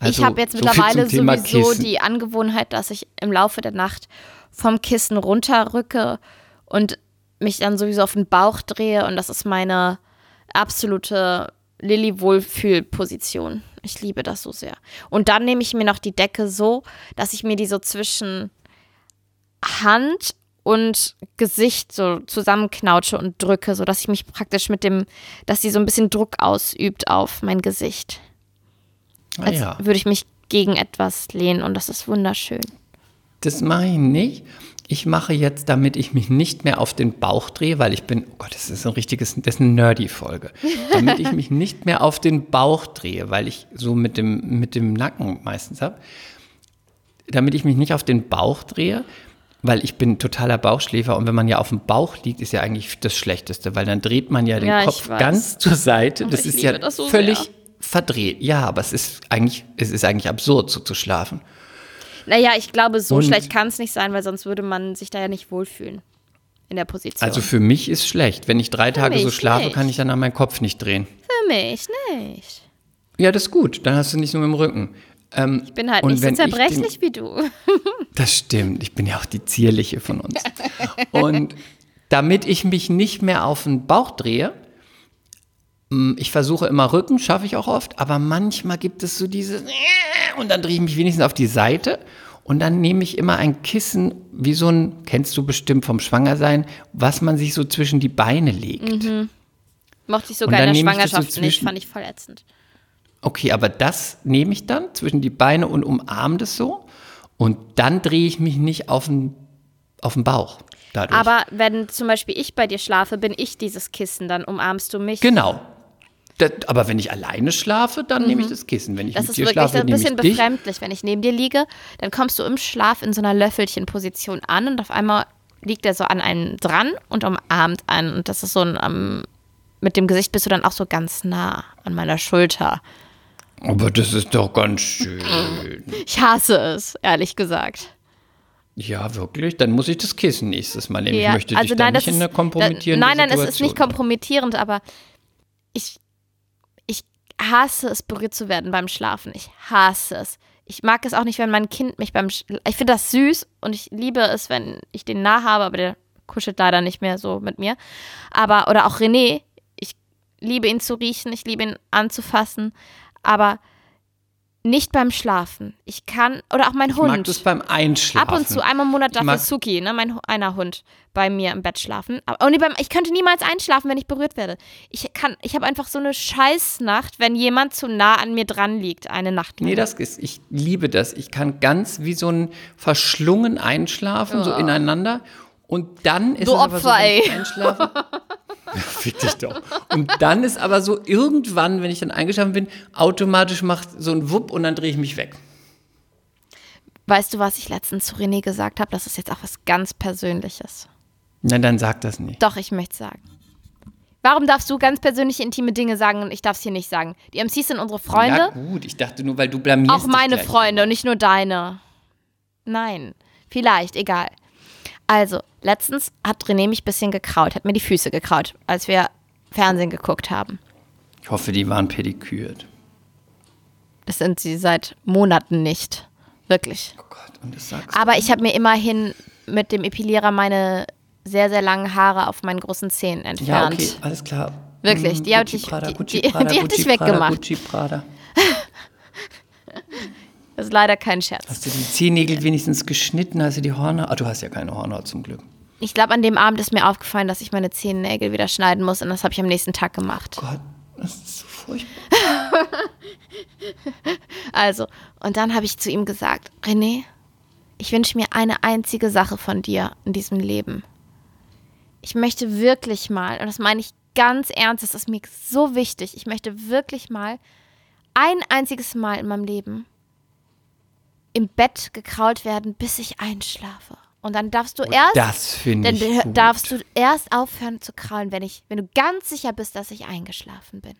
Also, ich habe jetzt so mittlerweile sowieso Kissen. die Angewohnheit, dass ich im Laufe der Nacht vom Kissen runterrücke und mich dann sowieso auf den Bauch drehe und das ist meine absolute Lilly-Wohlfühlposition. Ich liebe das so sehr. Und dann nehme ich mir noch die Decke so, dass ich mir die so zwischen Hand und Gesicht so zusammenknautsche und drücke, sodass ich mich praktisch mit dem, dass sie so ein bisschen Druck ausübt auf mein Gesicht. Ah, Als ja. würde ich mich gegen etwas lehnen und das ist wunderschön. Das mache ich nicht. Ich mache jetzt, damit ich mich nicht mehr auf den Bauch drehe, weil ich bin, oh Gott, das ist ein richtiges, das ist eine Nerdy-Folge. Damit ich mich nicht mehr auf den Bauch drehe, weil ich so mit dem, mit dem Nacken meistens habe. Damit ich mich nicht auf den Bauch drehe, weil ich bin totaler Bauchschläfer und wenn man ja auf dem Bauch liegt, ist ja eigentlich das Schlechteste, weil dann dreht man ja den Ja, Kopf ganz zur Seite. Das ist ja das so völlig sehr. verdreht. Ja, aber es ist eigentlich, es ist eigentlich absurd, so zu schlafen. Naja, ich glaube, so Und- schlecht kann es nicht sein, weil sonst würde man sich da ja nicht wohlfühlen in der Position. Also für mich ist schlecht. Wenn ich drei Tage so schlafe, nicht. kann ich dann an meinen Kopf nicht drehen. Für mich nicht. Ja, das ist gut. Dann hast du nicht nur im Rücken. Ähm, Ich bin halt nicht so wenn ich den- zerbrechlich wie du. Das stimmt. Ich bin ja auch die zierliche von uns. Und damit ich mich nicht mehr auf den Bauch drehe, ich versuche immer Rücken, schaffe ich auch oft, aber manchmal gibt es so diese und dann drehe ich mich wenigstens auf die Seite und dann nehme ich immer ein Kissen, wie so ein, kennst du bestimmt vom Schwangersein, was man sich so zwischen die Beine legt. Mochte ich sogar in der das so Schwangerschaft nicht, fand ich voll ätzend. Okay, aber das nehme ich dann zwischen die Beine und umarme das so. Und dann drehe ich mich nicht auf den, auf den Bauch. Dadurch. Aber wenn zum Beispiel ich bei dir schlafe, bin ich dieses Kissen, dann umarmst du mich. genau. Das, aber wenn ich alleine schlafe, dann nehme ich das Kissen. Wenn ich Mhm. Das mit ist dir wirklich schlafe, ein bisschen ich dich. befremdlich. Wenn ich neben dir liege, dann kommst du im Schlaf in so einer Löffelchenposition an und auf einmal liegt er so an einen dran und umarmt einen. Und das ist so ein, ähm, mit dem Gesicht bist du dann auch so ganz nah an meiner Schulter. Aber das ist doch ganz schön. Ich hasse es, ehrlich gesagt. ja, wirklich? Dann muss ich das Kissen nächstes Mal nehmen. ich möchte dich also da nein, nicht das in eine ist, kompromittierende da, Nein, nein, es Situation ist nicht kompromittierend, aber ich hasse es, berührt zu werden beim Schlafen. Ich hasse es. Ich mag es auch nicht, wenn mein Kind mich beim Sch Ich finde das süß und ich liebe es, wenn ich den nah habe, aber der kuschelt leider nicht mehr so mit mir. Aber, oder auch René, ich liebe ihn zu riechen, ich liebe ihn anzufassen, aber nicht beim Schlafen. Ich kann, oder auch mein Ich Hund. mag das beim Einschlafen. Ab und zu, einmal im Monat Ich darf Suki, ne, mein einer Hund, bei mir im Bett schlafen. Aber, oh nee, beim, ich könnte niemals einschlafen, wenn ich berührt werde. Ich kann, ich habe einfach so eine Scheißnacht, wenn jemand zu nah an mir dran liegt, eine Nacht lang. Nee, das ist, ich liebe das. Ich kann ganz wie so ein verschlungen einschlafen, so ineinander. Und dann ist Du so, Opfer, wenn ich ey. einschlafe. Ja, Fick dich doch. Und dann ist aber so irgendwann, wenn ich dann eingeschlafen bin, automatisch macht so ein Wupp und dann drehe ich mich weg. Weißt du, was ich letztens zu René gesagt habe? Das ist jetzt auch was ganz Persönliches. Na, dann sag das nicht. Doch, ich möchte sagen. Warum darfst du ganz persönliche, intime Dinge sagen und ich darf es hier nicht sagen? Die MCs sind unsere Freunde. Ja gut, ich dachte nur, weil du blamierst Auch meine. Freunde und nicht nur deine. Nein, vielleicht, egal. Also, letztens hat René mich ein bisschen gekraut, hat mir die Füße gekraut, als wir Fernsehen geguckt haben. Ich hoffe, die waren pedikürt. Das sind sie seit Monaten nicht. Wirklich. Oh Gott, und das sagst Aber ich habe mir immerhin mit dem Epilierer meine sehr, sehr langen Haare auf meinen großen Zehen Ja, entfernt. okay, alles klar. Wirklich, Mhm, die hab Gucci, ich- die- die- die hat Gucci, dich Prada, weggemacht. Gucci, Prada. Das ist leider kein Scherz. Hast du die Zehennägel wenigstens geschnitten? Hast du die Hornhaut? Ah, du hast ja keine Hornhaut zum Glück. Ich glaube, an dem Abend ist mir aufgefallen, dass ich meine Zehennägel wieder schneiden muss und das habe ich am nächsten Tag gemacht. Gott, das ist so furchtbar. Also, und dann habe ich zu ihm gesagt, René, ich wünsche mir eine einzige Sache von dir in diesem Leben. Ich möchte wirklich mal, und das meine ich ganz ernst, das ist mir so wichtig, ich möchte wirklich mal ein einziges Mal in meinem Leben im Bett gekrault werden, bis ich einschlafe. Und dann darfst du erst, Das finde dann ich gut. darfst du erst aufhören zu kraulen, wenn ich, wenn du ganz sicher bist, dass ich eingeschlafen bin.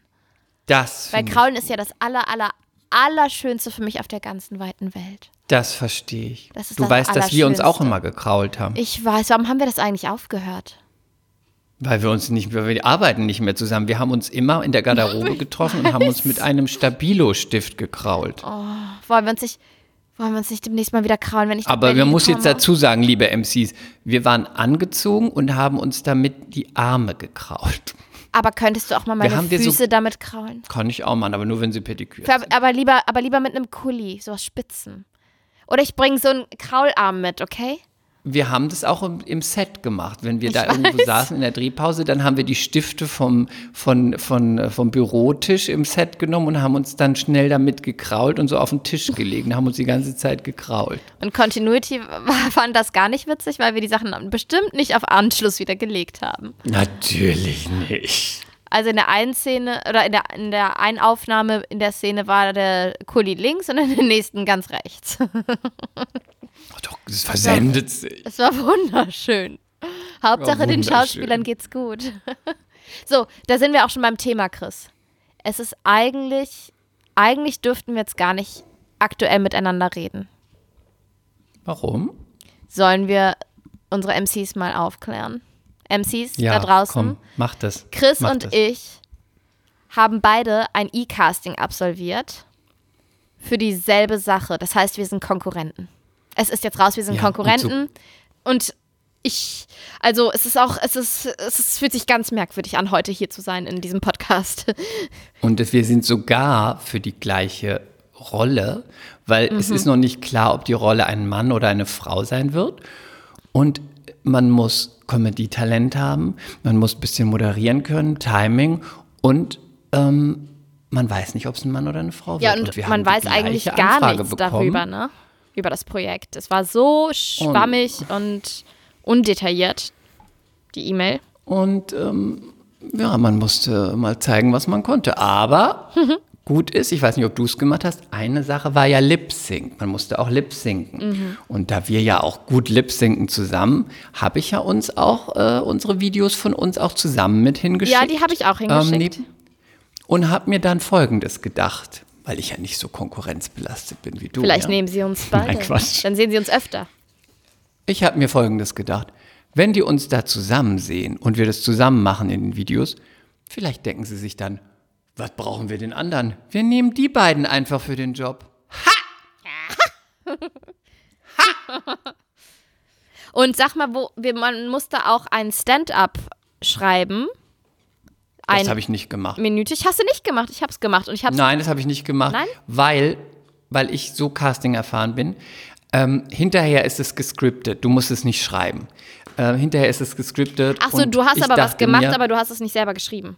Das Weil finde ich, Kraulen ist ja das aller, aller, allerschönste für mich auf der ganzen weiten Welt. das verstehe ich. Das du das weißt, dass wir uns auch immer gekrault haben. Ich weiß, warum haben wir das eigentlich aufgehört? Weil wir uns nicht mehr, wir arbeiten nicht mehr zusammen. Wir haben uns immer in der Garderobe getroffen und haben uns mit einem Stabilo-Stift gekrault. Wollen wir uns nicht, wollen wir uns nicht demnächst mal wieder kraulen, wenn ich Aber man muss jetzt dazu sagen, liebe MCs, wir waren angezogen und haben uns damit die Arme gekrault. Aber könntest du auch mal meine dir so- Füße damit kraulen? Kann ich auch machen, aber nur wenn sie pedikürt Für, sind. aber, lieber, aber lieber mit einem Kuli, so aus Spitzen. Oder ich bringe so einen Kraularm mit, okay? Wir haben das auch im, im Set gemacht. Wenn wir da Ich irgendwo weiß. saßen in der Drehpause, dann haben wir die Stifte vom, von, von, äh, vom Bürotisch im Set genommen und haben uns dann schnell damit gekrault und so auf den Tisch gelegen, haben uns die ganze Zeit gekrault. Und Continuity fand das gar nicht witzig, weil wir die Sachen bestimmt nicht auf Anschluss wieder gelegt haben. Natürlich nicht. Also in der einen Szene oder in der, in der einen Aufnahme in der Szene war der Kuli links und in der nächsten ganz rechts. Oh, doch, das versendet sich. Es war wunderschön. Hauptsache den wunderschön. Schauspielern geht's gut. so, da sind wir auch schon beim Thema, Chris. Es ist eigentlich, eigentlich dürften wir jetzt gar nicht aktuell miteinander reden. Warum? Sollen wir unsere MCs mal aufklären? MCs Ja, da draußen. komm, mach das. Chris mach und das. ich haben beide ein E-Casting absolviert für dieselbe Sache. Das heißt, wir sind Konkurrenten. Es ist jetzt raus, wir sind Ja, und Konkurrenten. Und, ich, also es ist auch, es ist, es ist, fühlt sich ganz merkwürdig an, heute hier zu sein in diesem Podcast. Und wir sind sogar für die gleiche Rolle, weil es ist noch nicht klar, ob die Rolle ein Mann oder eine Frau sein wird. Und man muss Comedy-Talent haben, man muss ein bisschen moderieren können, Timing und ähm, man weiß nicht, ob es ein Mann oder eine Frau Ja, wird. und, wir man weiß eigentlich gar Anfrage nichts bekommen. darüber, ne? Über das Projekt. Es war so schwammig und undetailliert, die E-Mail. Und ähm, ja, man musste mal zeigen, was man konnte. Aber gut ist, ich weiß nicht, ob du es gemacht hast, eine Sache war ja Lip-Sync. Man musste auch Lip-Synken. Mhm. Und da wir ja auch gut Lip-Synken zusammen, habe ich ja uns auch äh, unsere Videos von uns auch zusammen mit hingeschickt. Ja, die habe ich auch hingeschickt. neben- und habe mir dann Folgendes gedacht, weil ich ja nicht so konkurrenzbelastet bin wie du. Vielleicht ja. nehmen sie uns beide. Nein, Quatsch. Dann sehen sie uns öfter. Ich habe mir Folgendes gedacht. Wenn die uns da zusammen sehen und wir das zusammen machen in den Videos, vielleicht denken sie sich dann, was brauchen wir den anderen? Wir nehmen die beiden einfach für den Job. Und sag mal, wo wir, man musste auch ein Stand-up schreiben. Das habe ich nicht gemacht. minütig. Hast du nicht gemacht? Ich habe es gemacht und ich habe Nein, das habe ich nicht gemacht, Nein? weil, weil ich so Casting erfahren bin. Ähm, hinterher ist es gescriptet. Du musst es nicht schreiben. Ähm, hinterher ist es gescriptet. Ach so, und du hast aber was gemacht, mir, aber du hast es nicht selber geschrieben.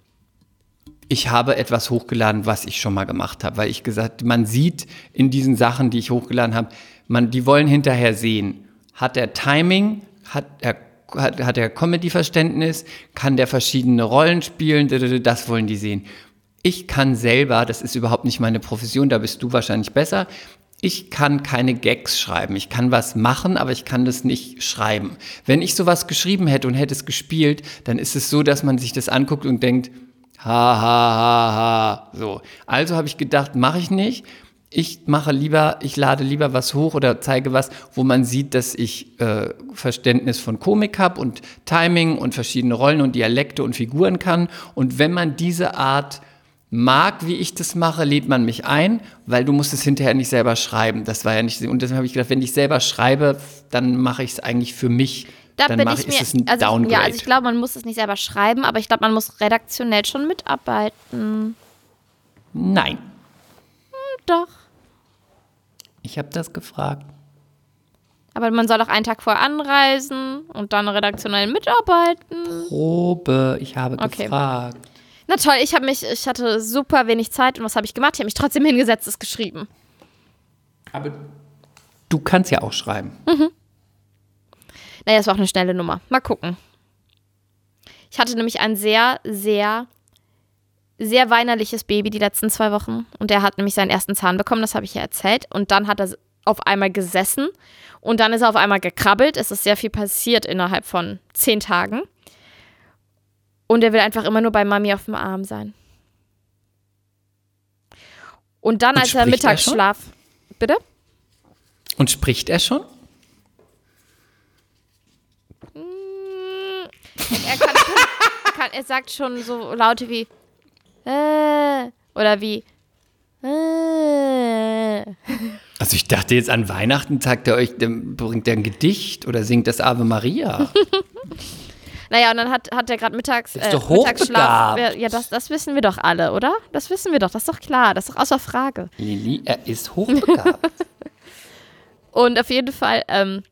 ich habe etwas hochgeladen, was ich schon mal gemacht habe, weil ich gesagt, man sieht in diesen Sachen, die ich hochgeladen habe, man, die wollen hinterher sehen, hat er Timing, hat er hat, hat er Comedy-Verständnis, kann der verschiedene Rollen spielen, das wollen die sehen. Ich kann selber, das ist überhaupt nicht meine Profession, da bist du wahrscheinlich besser. Ich kann keine Gags schreiben. Ich kann was machen, aber ich kann das nicht schreiben. Wenn ich sowas geschrieben hätte und hätte es gespielt, dann ist es so, dass man sich das anguckt und denkt, ha, ha, ha, ha. So. Also habe ich gedacht, mache ich nicht. Ich mache lieber, ich lade lieber was hoch oder zeige was, wo man sieht, dass ich äh, Verständnis von Komik habe und Timing und verschiedene Rollen und Dialekte und Figuren kann. Und wenn man diese Art mag, wie ich das mache, lädt man mich ein, weil du musst es hinterher nicht selber schreiben. Das war ja nicht, und deshalb habe ich gedacht, wenn ich selber schreibe, dann mache ich es eigentlich für mich. Da dann bin mache ich ich, ist mir. es ein also, Downgrade. ja, also ich glaube, man muss es nicht selber schreiben, aber ich glaube, man muss redaktionell schon mitarbeiten. Nein, Doch. Ich habe das gefragt. Aber man soll auch einen Tag vorher anreisen und dann redaktionell mitarbeiten. Probe, ich habe Okay. gefragt. Na toll, ich habe mich, ich hatte super wenig Zeit und was habe ich gemacht? Ich habe mich trotzdem hingesetzt, es geschrieben. Aber du kannst ja auch schreiben. Naja, es war auch eine schnelle Nummer. Mal gucken. Ich hatte nämlich ein sehr, sehr, sehr weinerliches Baby die letzten zwei Wochen. Und der hat nämlich seinen ersten Zahn bekommen, das habe ich ja erzählt. Und dann hat er auf einmal gesessen und dann ist er auf einmal gekrabbelt. Es ist sehr viel passiert innerhalb von zehn Tagen. Und er will einfach immer nur bei Mami auf dem Arm sein. Und dann, Und als er spricht er Mittagsschlaf. Bitte? Und spricht er schon? Er kann, er sagt schon so Laute wie äh, oder wie äh. Also ich dachte jetzt an Weihnachten sagt er euch, bringt er ein Gedicht oder singt das Ave Maria. Naja, und dann hat, hat er gerade mittags, Ist äh, doch Mittagsschlaf. Ja, das, das wissen wir doch alle, oder? Das wissen wir doch, das ist doch klar, das ist doch außer Frage. Lili, er ist hochbegabt. Und auf jeden Fall ähm,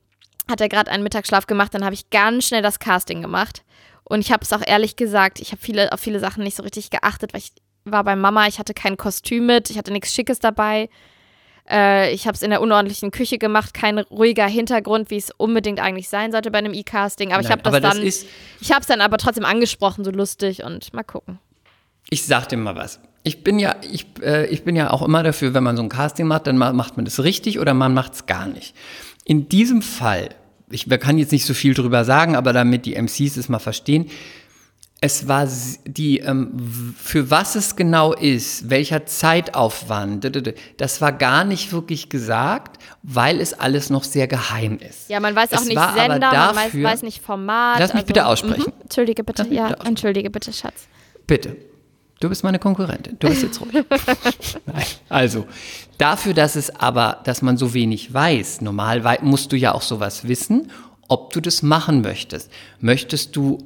hat er gerade einen Mittagsschlaf gemacht, dann habe ich ganz schnell das Casting gemacht. Und ich habe es auch ehrlich gesagt, ich habe viele, auf viele Sachen nicht so richtig geachtet, weil ich war bei Mama, ich hatte kein Kostüm mit, ich hatte nichts Schickes dabei. Äh, ich habe es in der unordentlichen Küche gemacht, kein ruhiger Hintergrund, wie es unbedingt eigentlich sein sollte bei einem E-Casting. Aber ich Nein, habe das dann, ich habe es dann aber trotzdem angesprochen, so lustig und mal gucken. Ich sag dir mal was. Ich bin ja, ich, äh, ich bin ja auch immer dafür, wenn man so ein Casting macht, dann ma- macht man das richtig oder man macht es gar nicht. In diesem Fall, ich kann jetzt nicht so viel drüber sagen, aber damit die MCs es mal verstehen, es war die, ähm, für was es genau ist, welcher Zeitaufwand, das war gar nicht wirklich gesagt, weil es alles noch sehr geheim ist. Ja, man weiß auch Es nicht war aber Sender, man weiß, dafür- weiß nicht Format. Lass mich bitte aussprechen. Mhm. Entschuldige bitte, ja, bitte entschuldige bitte, Schatz. Bitte. Du bist meine Konkurrentin. Du bist jetzt ruhig. Nein. Also, dafür, dass es aber, dass man so wenig weiß, normal musst du ja auch sowas wissen, ob du das machen möchtest. Möchtest du,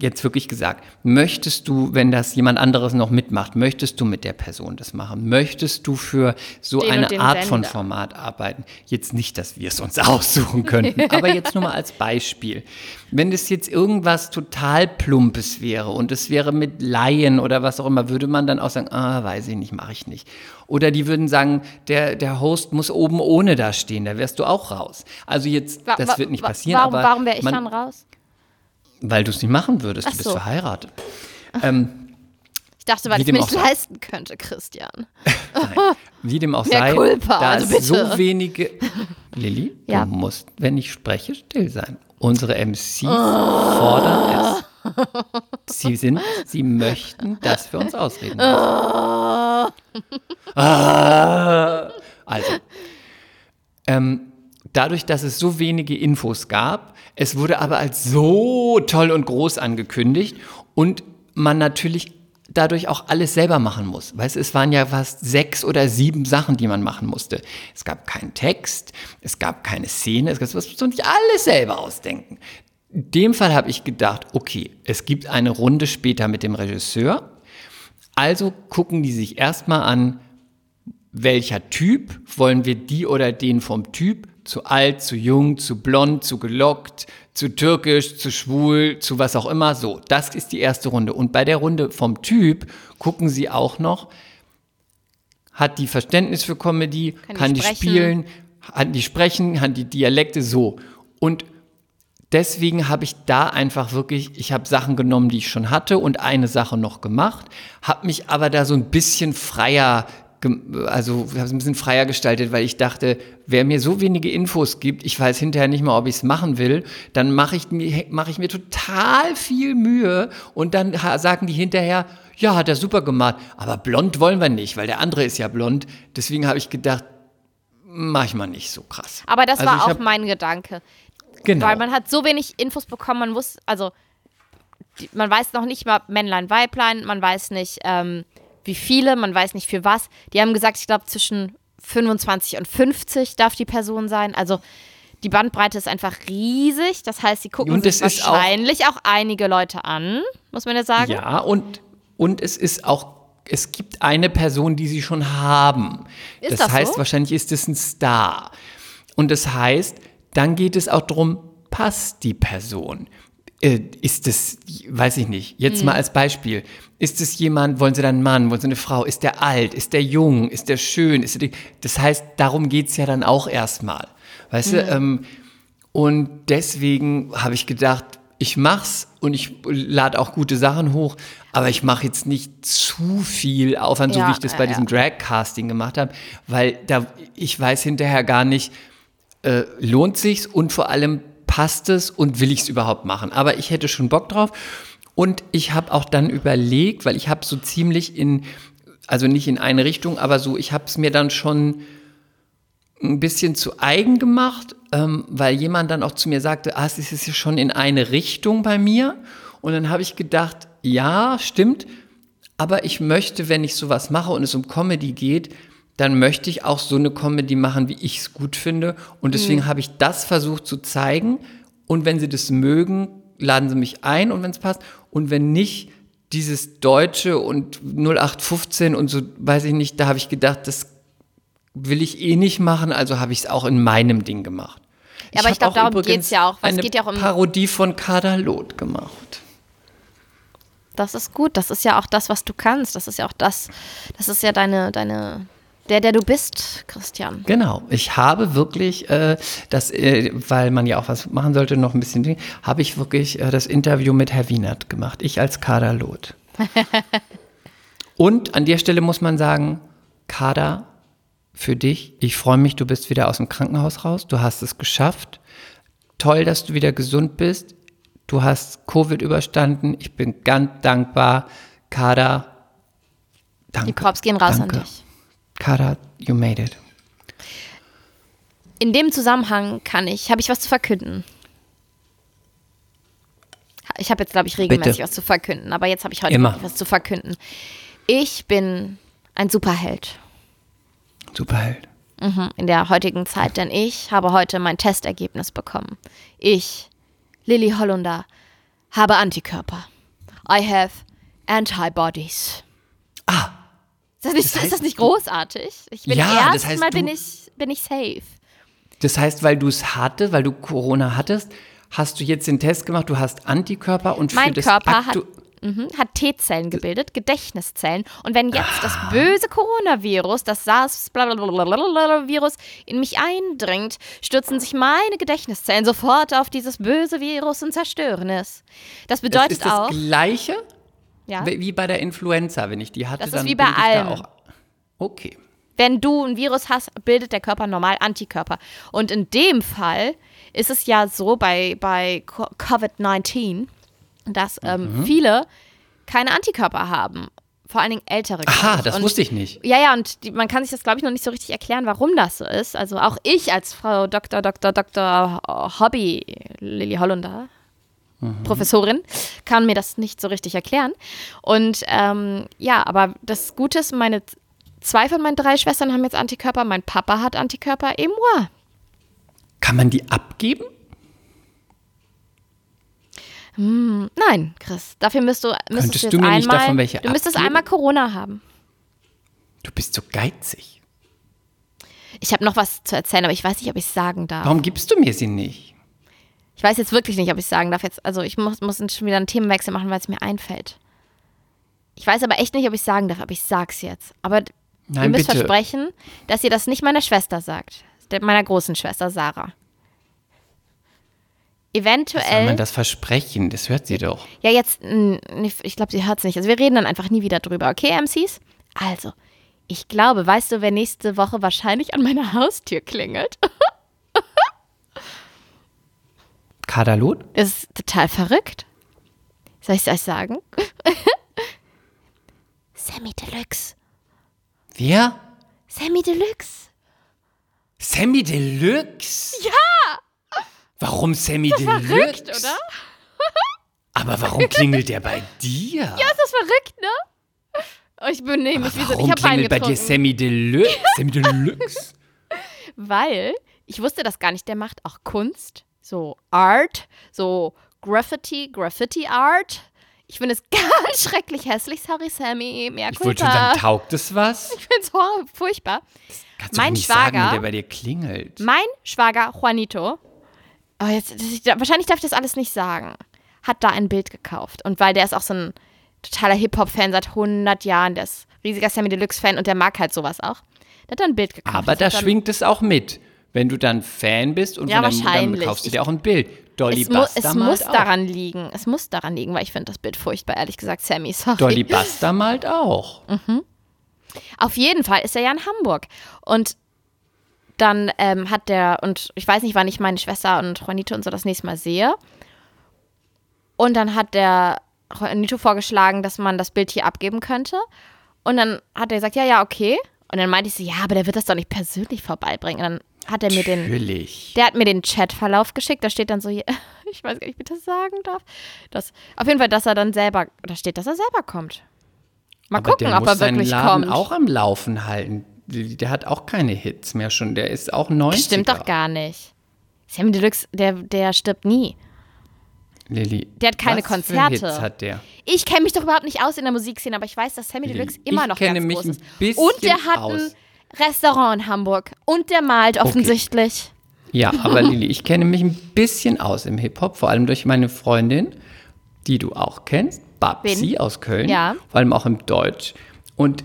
jetzt wirklich gesagt, möchtest du, wenn das jemand anderes noch mitmacht, möchtest du mit der Person das machen? Möchtest du für so Den eine Art von Sender. Format arbeiten? Jetzt nicht, dass wir es uns aussuchen könnten, aber jetzt nur mal als Beispiel. Wenn das jetzt irgendwas total Plumpes wäre und es wäre mit Laien oder was auch immer, würde man dann auch sagen, ah, weiß ich nicht, mache ich nicht. Oder die würden sagen, der, der Host muss oben ohne da stehen, da wärst du auch raus. Also jetzt, Wa- das wird nicht passieren, warum, aber Warum wäre ich man, dann raus? Weil du es nicht machen würdest, Ach du bist so. verheiratet. Ähm, Ich dachte, weil ich mir nicht leisten könnte, Christian. Wie dem auch sei, Culpa, da also es so wenige. Lilly, Ja. du musst, wenn ich spreche, still sein. Unsere MCs fordern es. Sie sind, sie möchten, dass wir uns ausreden. lassen. Ah. Also, ähm, dadurch, dass es so wenige Infos gab, es wurde aber als so toll und groß angekündigt und man natürlich dadurch auch alles selber machen muss. Weißt es waren ja fast sechs oder sieben Sachen, die man machen musste. Es gab keinen Text, es gab keine Szene, es gab du nicht alles selber ausdenken. In dem Fall habe ich gedacht, okay, es gibt eine Runde später mit dem Regisseur. Also gucken die sich erstmal an, welcher Typ wollen wir die oder den vom Typ zu alt, zu jung, zu blond, zu gelockt, zu türkisch, zu schwul, zu was auch immer. So, das ist die erste Runde. Und bei der Runde vom Typ gucken sie auch noch, hat die Verständnis für Comedy, Kann die kann die, sprechen? spielen, hat die sprechen, kann die Dialekte so. Und deswegen habe ich da einfach wirklich, ich habe Sachen genommen, die ich schon hatte und eine Sache noch gemacht, habe mich aber da so ein bisschen freier, also habe es ein bisschen freier gestaltet, weil ich dachte, wer mir so wenige Infos gibt, ich weiß hinterher nicht mal, ob ich es machen will, dann mache ich, mir- mache ich mir total viel Mühe und dann sagen die hinterher, ja, hat er super gemacht, aber blond wollen wir nicht, weil der andere ist ja blond. Deswegen habe ich gedacht, mach ich mal nicht so krass. Aber das Also war auch mein Gedanke. Genau. Weil man hat so wenig Infos bekommen, man wusste, also man weiß noch nicht mal Männlein, Weiblein, man weiß nicht, ähm, wie viele, man weiß nicht für was. Die haben gesagt, ich glaube, zwischen 25 und 50 darf die Person sein. Also die Bandbreite ist einfach riesig. Das heißt, sie gucken Und sich ist auch- wahrscheinlich auch, einige Leute an, muss man ja sagen. Ja, und, und es ist auch, es gibt eine Person, die sie schon haben. Ist das das heißt, so? wahrscheinlich ist es ein Star. Und das heißt, dann geht es auch darum, passt die Person? Äh, Ist es, weiß ich nicht, jetzt Mhm. mal als Beispiel, ist es jemand, wollen Sie dann einen Mann, wollen Sie eine Frau, ist der alt, ist der jung, ist der schön, ist der, das heißt, darum geht es ja dann auch erstmal. Weißt Mhm. du, ähm, und deswegen habe ich gedacht, ich mach's und ich lade auch gute Sachen hoch, aber ich mache jetzt nicht zu viel Aufwand, so Ja, wie ich das bei ja. diesem Drag-Casting gemacht habe, weil da ich weiß hinterher gar nicht, äh, lohnt sich's und vor allem passt es und will ich es überhaupt machen. Aber ich hätte schon Bock drauf und ich habe auch dann überlegt, weil ich habe so ziemlich in, also nicht in eine Richtung, aber so, ich habe es mir dann schon ein bisschen zu eigen gemacht, ähm, weil jemand dann auch zu mir sagte, ah, es ist schon in eine Richtung bei mir. Und dann habe ich gedacht, ja, stimmt. Aber ich möchte, wenn ich sowas mache und es um Comedy geht, dann möchte ich auch so eine Comedy machen, wie ich es gut finde. Und deswegen Mhm. habe ich das versucht zu zeigen. Und wenn sie das mögen, laden sie mich ein und wenn es passt. Und wenn nicht, dieses Deutsche und 0815 und so, weiß ich nicht, da habe ich gedacht, das will ich eh nicht machen, also habe ich es auch in meinem Ding gemacht. Ja, aber ich hab glaub, auch darum übrigens geht's ja auch, es Eine geht ja auch um- Parodie von Kader Loth gemacht. Das ist gut. Das ist ja auch das, was du kannst. Das ist ja auch das, das ist ja deine, deine, der, der du bist, Christian. Genau, ich habe wirklich, äh, das, äh, weil man ja auch was machen sollte, noch ein bisschen, habe ich wirklich äh, das Interview mit Herr Wienert gemacht. Ich als Kader Loth. Und an der Stelle muss man sagen, Kader, für dich, ich freue mich, du bist wieder aus dem Krankenhaus raus, du hast es geschafft. Toll, dass du wieder gesund bist. Du hast Covid überstanden. Ich bin ganz dankbar. Kader, danke. Die Props gehen raus danke. an dich. Kader, you made it. In dem Zusammenhang kann ich, habe ich was zu verkünden. Ich habe jetzt, glaube ich, regelmäßig Bitte. was zu verkünden, aber jetzt habe ich heute Immer. was zu verkünden. Ich bin ein Superheld Superheld. mhm, in der heutigen Zeit, denn ich habe heute mein Testergebnis bekommen. Ich, Lilly Hollunder, habe Antikörper. I have antibodies. Ah, das nicht, Das heißt- ist das nicht großartig? Ich bin Ja, das erstmal heißt, du- bin ich, bin ich safe. das heißt, weil du es hatte, weil du Corona hattest, hast du jetzt den Test gemacht, du hast Antikörper und für Mein das Körper hat, mhm, hat T-Zellen gebildet, Gedächtniszellen. Und wenn jetzt Ah. das böse Coronavirus, das SARS-Virus in mich eindringt, stürzen sich meine Gedächtniszellen sofort auf dieses böse Virus und zerstören es. Das das bedeutet ist das auch, gleiche ja, wie bei der Influenza, wenn ich die hatte, Das ist dann wie bei bilde ich da allem. auch. Okay. wenn du ein Virus hast, bildet der Körper normal Antikörper. Und in dem Fall ist es ja so bei, bei Co- Covid-19, dass ähm, Mhm. viele keine Antikörper haben. Vor allen Dingen ältere. Aha, das und, wusste ich nicht. Ja, ja, und die, man kann sich das, glaube ich, noch nicht so richtig erklären, warum das so ist. Also auch ich als Frau Dr. Dr. Dr. Hobby, Lilly Hollunder, Professorin, kann mir das nicht so richtig erklären. Und ähm, ja, aber das Gute ist, meine zwei von meinen drei Schwestern haben jetzt Antikörper, mein Papa hat Antikörper, et moi. Kann man die abgeben? Nein, Chris, dafür müsst du, müsstest Könntest du mir einmal, nicht davon welche du müsstest abgeben? einmal Corona haben. Du bist so geizig. Ich habe noch was zu erzählen, aber ich weiß nicht, ob ich es sagen darf. Warum gibst du mir sie nicht? Ich weiß jetzt wirklich nicht, ob ich es sagen darf. Jetzt, also ich muss, muss schon wieder einen Themenwechsel machen, weil es mir einfällt. Ich weiß aber echt nicht, ob ich es sagen darf, aber ich sag's jetzt. Aber d- ihr Nein, müsst bitte. versprechen, dass ihr das nicht meiner Schwester sagt. Meiner großen Schwester Sarah. Soll Eventuell. man das versprechen? Das hört sie doch. Ja, jetzt, ich glaube, sie hört es nicht. Also wir reden dann einfach nie wieder drüber. Okay, MCs? Also, ich glaube, weißt du, wer nächste Woche wahrscheinlich an meiner Haustür klingelt? Kadalot? Ist total verrückt. Soll ich es euch sagen? Sammy Deluxe. Wer? Sammy Deluxe. Sammy Deluxe? Ja! Warum Sammy Deluxe? Verrückt, oder? Aber warum klingelt der bei dir? Ja, ist das verrückt, ne? Oh, ich bin nämlich wie so, Warum ich Wein klingelt bei dir. Sammy Deluxe? Sammy Deluxe? Weil, ich wusste das gar nicht, der macht auch Kunst, so Art, so Graffiti, Graffiti Art. Ich finde es ganz schrecklich hässlich, sorry Sammy, mehr Ich wollte schon sagen, taugt es was? Ich finde es furchtbar. Kannst du Mein nicht sagen, Schwager- wenn der bei dir klingelt. Mein Schwager Juanito, oh jetzt, das, ich, wahrscheinlich darf ich das alles nicht sagen, hat da ein Bild gekauft. Und weil der ist auch so ein totaler Hip-Hop-Fan seit 100 Jahren, der ist riesiger Sammy Deluxe-Fan und der mag halt sowas auch. Der hat da ein Bild gekauft. Aber da Das schwingt es auch mit. Wenn du dann Fan bist und Ja, von deinem, dann kaufst du dir auch ein Bild. Dolly es, mu Buster es muss auch. daran liegen. Es muss daran liegen, weil ich finde das Bild furchtbar, ehrlich gesagt, Sammy. Sorry. Dolly Buster malt auch. Auf jeden Fall ist er ja in Hamburg. Und dann ähm, hat der, und ich weiß nicht, wann ich meine Schwester und Juanito und so das nächste Mal sehe. Und dann hat der Juanito vorgeschlagen, dass man das Bild hier abgeben könnte. Und dann hat er gesagt, ja, ja, okay. Und dann meinte ich so, ja, aber der wird das doch nicht persönlich vorbeibringen. Und dann hat er mir den, Natürlich. der hat mir den Chatverlauf geschickt. Da steht dann so, hier, Ich weiß gar nicht, wie ich das sagen darf. Das, auf jeden Fall, dass er dann selber, da steht, dass er selber kommt. Mal Aber gucken, der ob muss er seinen wirklich Laden kommt. auch am Laufen halten. Der hat auch keine Hits mehr schon. Der ist auch 90 Stimmt doch gar nicht. Sammy Deluxe, der, der stirbt nie. Lilly, Der hat keine was Konzerte. Für Hits hat der? Ich kenne mich doch überhaupt nicht aus in der Musikszene, aber ich weiß, dass Sammy Lilly, Deluxe immer ich noch kenne ganz mich groß ein ist. bisschen Und der hat aus. ein Restaurant in Hamburg. Und der malt offensichtlich. Ja, aber Lilly, ich kenne mich ein bisschen aus im Hip-Hop, vor allem durch meine Freundin, die du auch kennst, Babsi Wen? aus Köln, Ja. vor allem auch im Deutsch. Und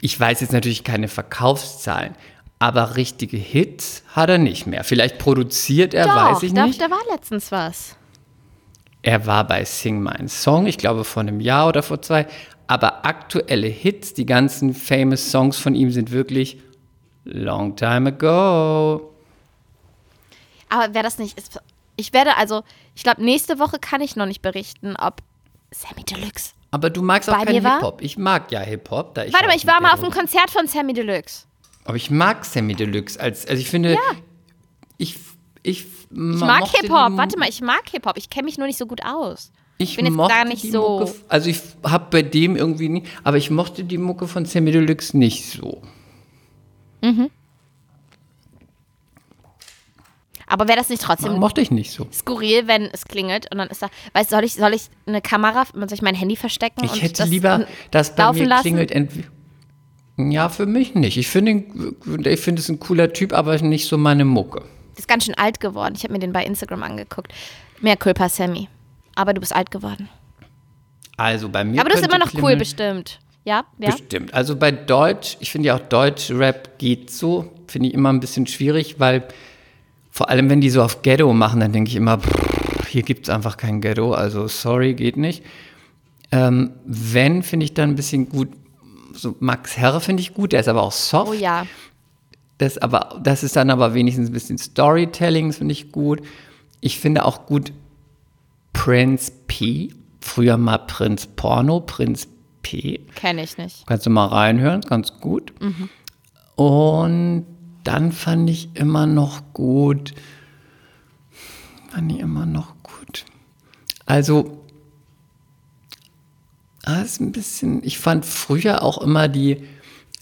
ich weiß jetzt natürlich keine Verkaufszahlen, aber richtige Hits hat er nicht mehr. Vielleicht produziert er, Doch, weiß ich da, nicht. da war letztens was. Er war bei Sing My Song, ich glaube vor einem Jahr oder vor zwei. Aber aktuelle Hits, die ganzen famous Songs von ihm sind wirklich Long Time Ago. Aber wäre das nicht. Ist, ich werde also, ich glaube, nächste Woche kann ich noch nicht berichten, ob Sammy Deluxe. Aber du magst auch keinen Hip-Hop. Ich mag ja Hip-Hop. Warte mal, ich war mal auf einem Konzert von Sammy Deluxe. Aber ich mag Sammy Deluxe. Als, also ich finde, ich, ich, Ich mag Hip-Hop. Warte mal, ich mag Hip-Hop. Ich kenne mich nur nicht so gut aus. Ich bin jetzt mochte gar nicht die so- Mucke, also ich habe bei dem irgendwie nie, aber ich mochte die Mucke von Sammy Deluxe nicht so. Aber wäre das nicht trotzdem mochte ich nicht so. skurril, wenn es klingelt und dann ist da, weißt du, soll ich, soll ich eine Kamera, soll ich mein Handy verstecken? Ich hätte das lieber, dass bei mir lassen? klingelt. Ja, für mich nicht. Ich finde, ich finde es ein cooler Typ, aber nicht so meine Mucke. ist ganz schön alt geworden. Ich habe mir den bei Instagram angeguckt. Mehr Culpa Sammy. Aber du bist alt geworden. Also bei mir. Aber du bist immer noch cool, bestimmt. Ja? Ja? Bestimmt. Also bei Deutsch, ich finde ja auch Deutsch-Rap geht so, finde ich immer ein bisschen schwierig, weil vor allem, wenn die so auf Ghetto machen, dann denke ich immer, pff, hier gibt es einfach kein Ghetto, also sorry, geht nicht. Ähm, wenn, finde ich dann ein bisschen gut, so Max Herre finde ich gut, der ist aber auch soft. Oh ja. Das, aber, das ist dann aber wenigstens ein bisschen Storytelling, finde ich gut. Ich finde auch gut Prince P. Früher mal Prinz Porno, Prinz P. Kenne ich nicht. Kannst du mal reinhören, ganz gut. Und dann fand ich immer noch gut. Fand ich immer noch gut. Also, ah, ist ein bisschen. Ich fand früher auch immer die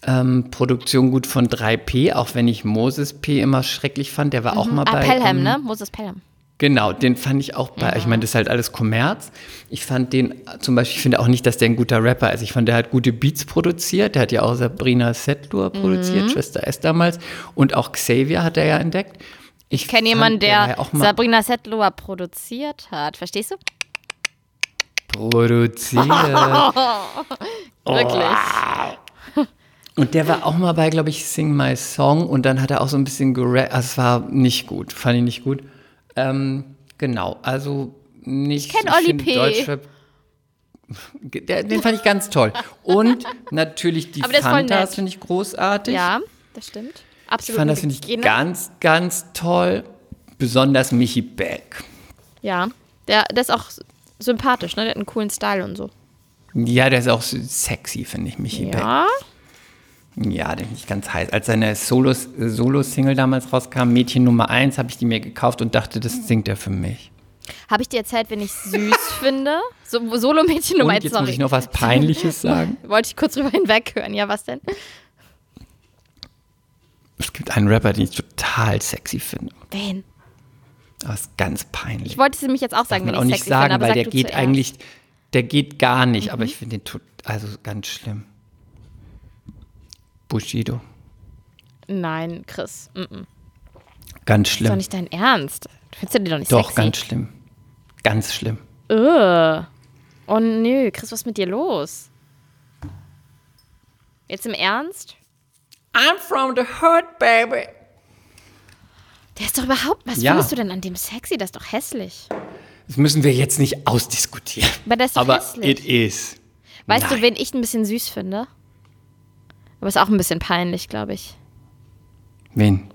ähm, Produktion gut von 3P, auch wenn ich Moses P immer schrecklich fand. Der war auch mal Ah, bei. Pelham, ähm, ne? Moses Pelham. Genau, den fand ich auch bei, ich meine, das ist halt alles Kommerz. Ich fand den zum Beispiel, ich finde auch nicht, dass der ein guter Rapper ist. Ich fand, der hat gute Beats produziert. Der hat ja auch Sabrina Setlur produziert, Schwester S damals. Und auch Xavier hat er ja entdeckt. Ich kenne jemanden, der ja auch mal Sabrina Settler produziert hat. Verstehst du? produziert. Wirklich. Und der war auch mal bei, glaube ich, Sing My Song und dann hat er auch so ein bisschen gerappt. Also es war nicht gut, fand ich nicht gut. Ähm, genau, also nicht. Ich kenn Oli finde P. Deutschrap- den fand ich ganz toll. Und natürlich die Fantas finde ich großartig. Ja, das stimmt. ich Absolut. fand das finde ich ganz, ganz toll. Besonders Michi Beck. Ja, der, der ist auch sympathisch, ne? Der hat einen coolen Style und so. Ja, der ist auch sexy, finde ich, Michi Beck. Ja. Ja, den finde ich ganz heiß. Als seine Solos- Solo-Single damals rauskam, Mädchen Nummer 1, habe ich die mir gekauft und dachte, das singt er für mich. Habe ich dir erzählt, wenn ich süß finde? So, Solo-Mädchen Nummer und eins, jetzt sorry. muss ich noch was Peinliches sagen. Wollte ich kurz drüber hinweghören. Ja, was denn? Es gibt einen Rapper, den ich total sexy finde. Wen? Aber es ist ganz peinlich. Ich wollte es nämlich jetzt auch sagen, wenn auch ich nicht sexy sagen, finde, aber weil sag der geht zuerst. eigentlich, der geht gar nicht, Mhm. aber ich finde den also ganz schlimm. Bushido. Nein, Chris. Mm -mm. Ganz Ist doch schlimm. nicht dein Ernst. Findest du den doch nicht Doch, sexy? ganz schlimm. Ganz schlimm. Ugh. Oh nö, Chris, was ist mit dir los? Jetzt im Ernst? I'm from the hood, baby. Der ist doch überhaupt. Was Ja. findest du denn an dem sexy? Das ist doch hässlich. Das müssen wir jetzt nicht ausdiskutieren. Aber der ist doch Aber hässlich. it is. Weißt Nein. du, wen ich ein bisschen süß finde? Aber ist auch ein bisschen peinlich, glaube ich. Wen?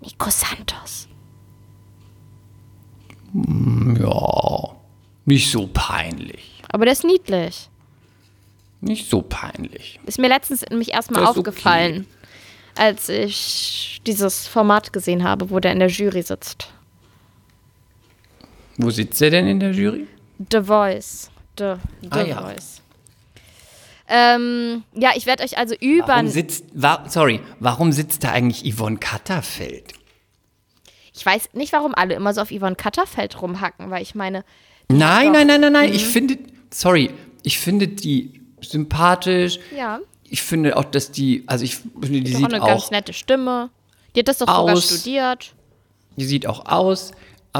Nico Santos. Ja, nicht so peinlich. Aber der ist niedlich. Nicht so peinlich. Ist mir letztens nämlich erstmal aufgefallen, als ich dieses Format gesehen habe, wo der in der Jury sitzt. Wo sitzt er denn in der Jury? The Voice. The, The Ah, ja. Ähm, ja, ich werde euch also über. Warum sitzt, wa sorry, warum sitzt da eigentlich Yvonne Katterfeld? Ich weiß nicht, warum alle immer so auf Yvonne Katterfeld rumhacken, weil ich meine, Nein, nein, nein, nein, nein. Mhm. Ich finde, sorry, ich finde die sympathisch. ja, Ich finde auch, dass die, also ich finde, die die hat auch sieht eine ganz nette Stimme. Die hat das doch sogar studiert. die sieht auch aus,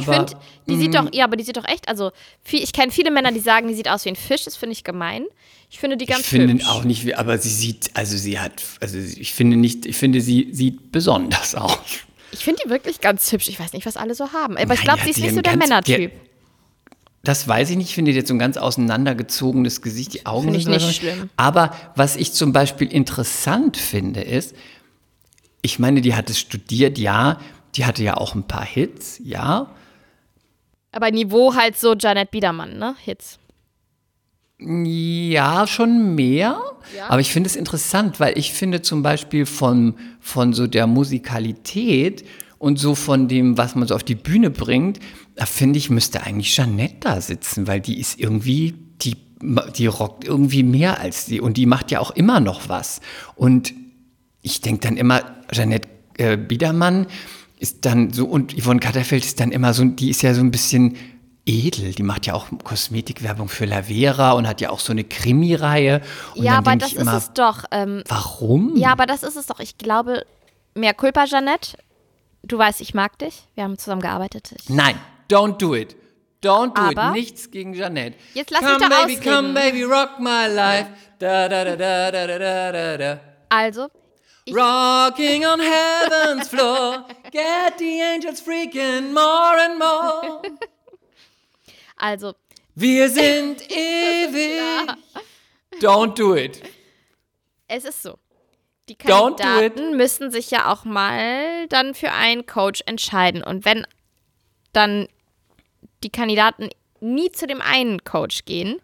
Ich aber finde, die sieht doch, ja, aber die sieht doch echt, also viel, ich kenne viele Männer, die sagen, die sieht aus wie ein Fisch, das finde ich gemein. Ich finde die ganz ich finde hübsch. auch nicht, wie, aber sie sieht, also sie hat, also ich finde nicht, ich finde, sie sieht besonders aus. Ich finde die wirklich ganz hübsch. Ich weiß nicht, was alle so haben. Aber ich Nein, glaube, die sie ist nicht so der Männertyp. Das weiß ich nicht. Ich finde die hat so ein ganz auseinandergezogenes Gesicht, die Augen Finde ich so- nicht schlimm. Aber was ich zum Beispiel interessant finde, ist, ich meine, die hat es studiert, ja, die hatte ja auch ein paar Hits, ja. Aber Niveau halt so Janet Biedermann, ne? Hits. Ja, schon mehr. Ja? Aber ich finde es interessant, weil ich finde zum Beispiel von, von so der Musikalität und so von dem, was man so auf die Bühne bringt, da finde ich, müsste eigentlich Jeanette da sitzen, weil die ist irgendwie, die, die rockt irgendwie mehr als die und die macht ja auch immer noch was. Und ich denke dann immer, Jeanette äh, Biedermann ist dann so, und Yvonne Katterfeld ist dann immer so, die ist ja so ein bisschen edel. Die macht ja auch Kosmetikwerbung für La Vera und hat ja auch so eine Krimi-Reihe. Und ja, aber das ist immer, es doch. Ähm, warum? Ja, aber das ist es doch. Ich glaube, mehr Culpa, Jeanette. Du weißt, ich mag dich. Wir haben zusammen gearbeitet. Ich Nein, don't do it. Don't do aber it. Nichts gegen Jeanette. Jetzt lass come, mich da baby, ausreden. Come, baby, rock my life. Da, da, da, da, da, da, da, da. Also, ich Rocking on heaven's floor. get the angels freaking more and more. also, Wir sind ewig. Don't do it. es ist so. Die Kandidaten müssen sich ja auch mal dann für einen Coach entscheiden. Und wenn dann die Kandidaten nie zu dem einen Coach gehen,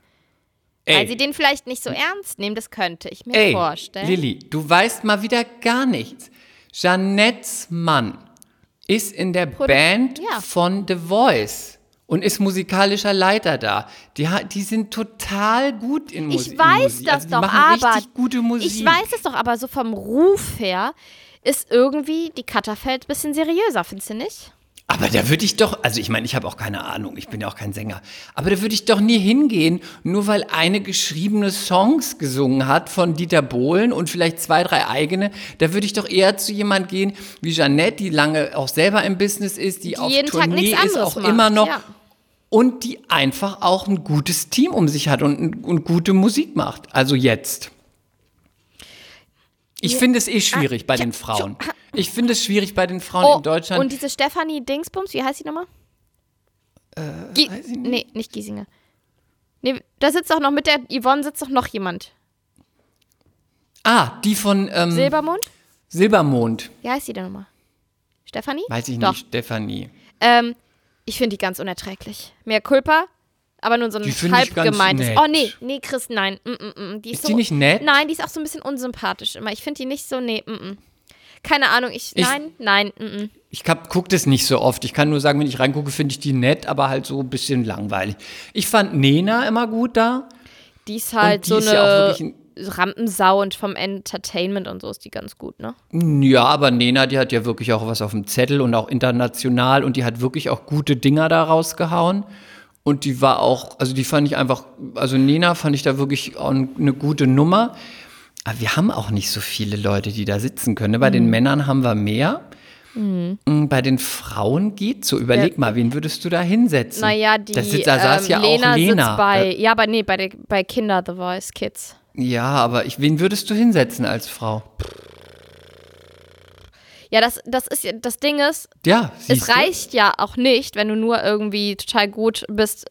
weil sie Ey, den vielleicht nicht so ernst nehmen, das könnte ich mir ey, vorstellen. Lilly, du weißt mal wieder gar nichts. Jeanettes Mann ist in der Band ja. von The Voice und ist musikalischer Leiter da. Die, die sind total gut in Musik. Ich weiß Musik. das also doch, aber gute Musik. ich weiß es doch, aber so vom Ruf her ist irgendwie die Katterfeld ein bisschen seriöser, findest du nicht? Aber da würde ich doch, also ich meine, ich habe auch keine Ahnung, ich bin ja auch kein Sänger, aber da würde ich doch nie hingehen, nur weil eine geschriebene Songs gesungen hat von Dieter Bohlen und vielleicht zwei, drei eigene. Da würde ich doch eher zu jemand gehen wie Jeanette, die lange auch selber im Business ist, die, auf jeden Tag Tournee ist, auch macht, immer noch. ja. Und die einfach auch ein gutes Team um sich hat und, und gute Musik macht. Also jetzt. Ich finde es eh schwierig bei den Frauen. Ich finde es schwierig bei den Frauen Oh, in Deutschland. und diese Stefanie Dingsbums, wie heißt die nochmal? Äh, weiß ich nicht. Nee, nicht Giesinger. Nee, da sitzt doch noch mit der Yvonne sitzt doch noch jemand. ah, die von ähm, Silbermond? Silbermond. Wie heißt die denn nochmal? Stefanie? Weiß ich Doch. nicht, Stefanie. Ähm, ich finde die ganz unerträglich. Mehr Culpa, aber nur so ein Die finde ich halb ganz gemeintes. nett. Oh nee, nee, Chris, nein. Mm, mm, mm. Die ist, Ist so, die nicht nett? Nein, die ist auch so ein bisschen unsympathisch immer. Ich finde die nicht so, nee, mm, mm. Keine Ahnung, ich, Ich- nein, nein, mm, mm. Ich gucke das nicht so oft. Ich kann nur sagen, wenn ich reingucke, finde ich die nett, aber halt so ein bisschen langweilig. Ich fand Nena immer gut da. Die ist halt die so ist ja eine ein- Rampensau und vom Entertainment und so ist die ganz gut, ne? Ja, aber Nena, die hat ja wirklich auch was auf dem Zettel und auch international und die hat wirklich auch gute Dinger da rausgehauen. Und die war auch, also die fand ich einfach, also Nena fand ich da wirklich auch eine gute Nummer. Aber wir haben auch nicht so viele Leute, die da sitzen können. ne? Bei Mhm. den Männern haben wir mehr. Mm, Bei den Frauen geht so. Überleg Ja. mal, wen würdest du da hinsetzen? Naja, die das sitzt, da saß ähm, ja Lena, auch Lena. bei, ja, aber nee, bei, der, bei Kinder The Voice Kids. Ja, aber ich, wen würdest du hinsetzen als Frau? Ja, das, das ist das Ding ist, Ja, es siehst du? reicht ja auch nicht, wenn du nur irgendwie total gut bist,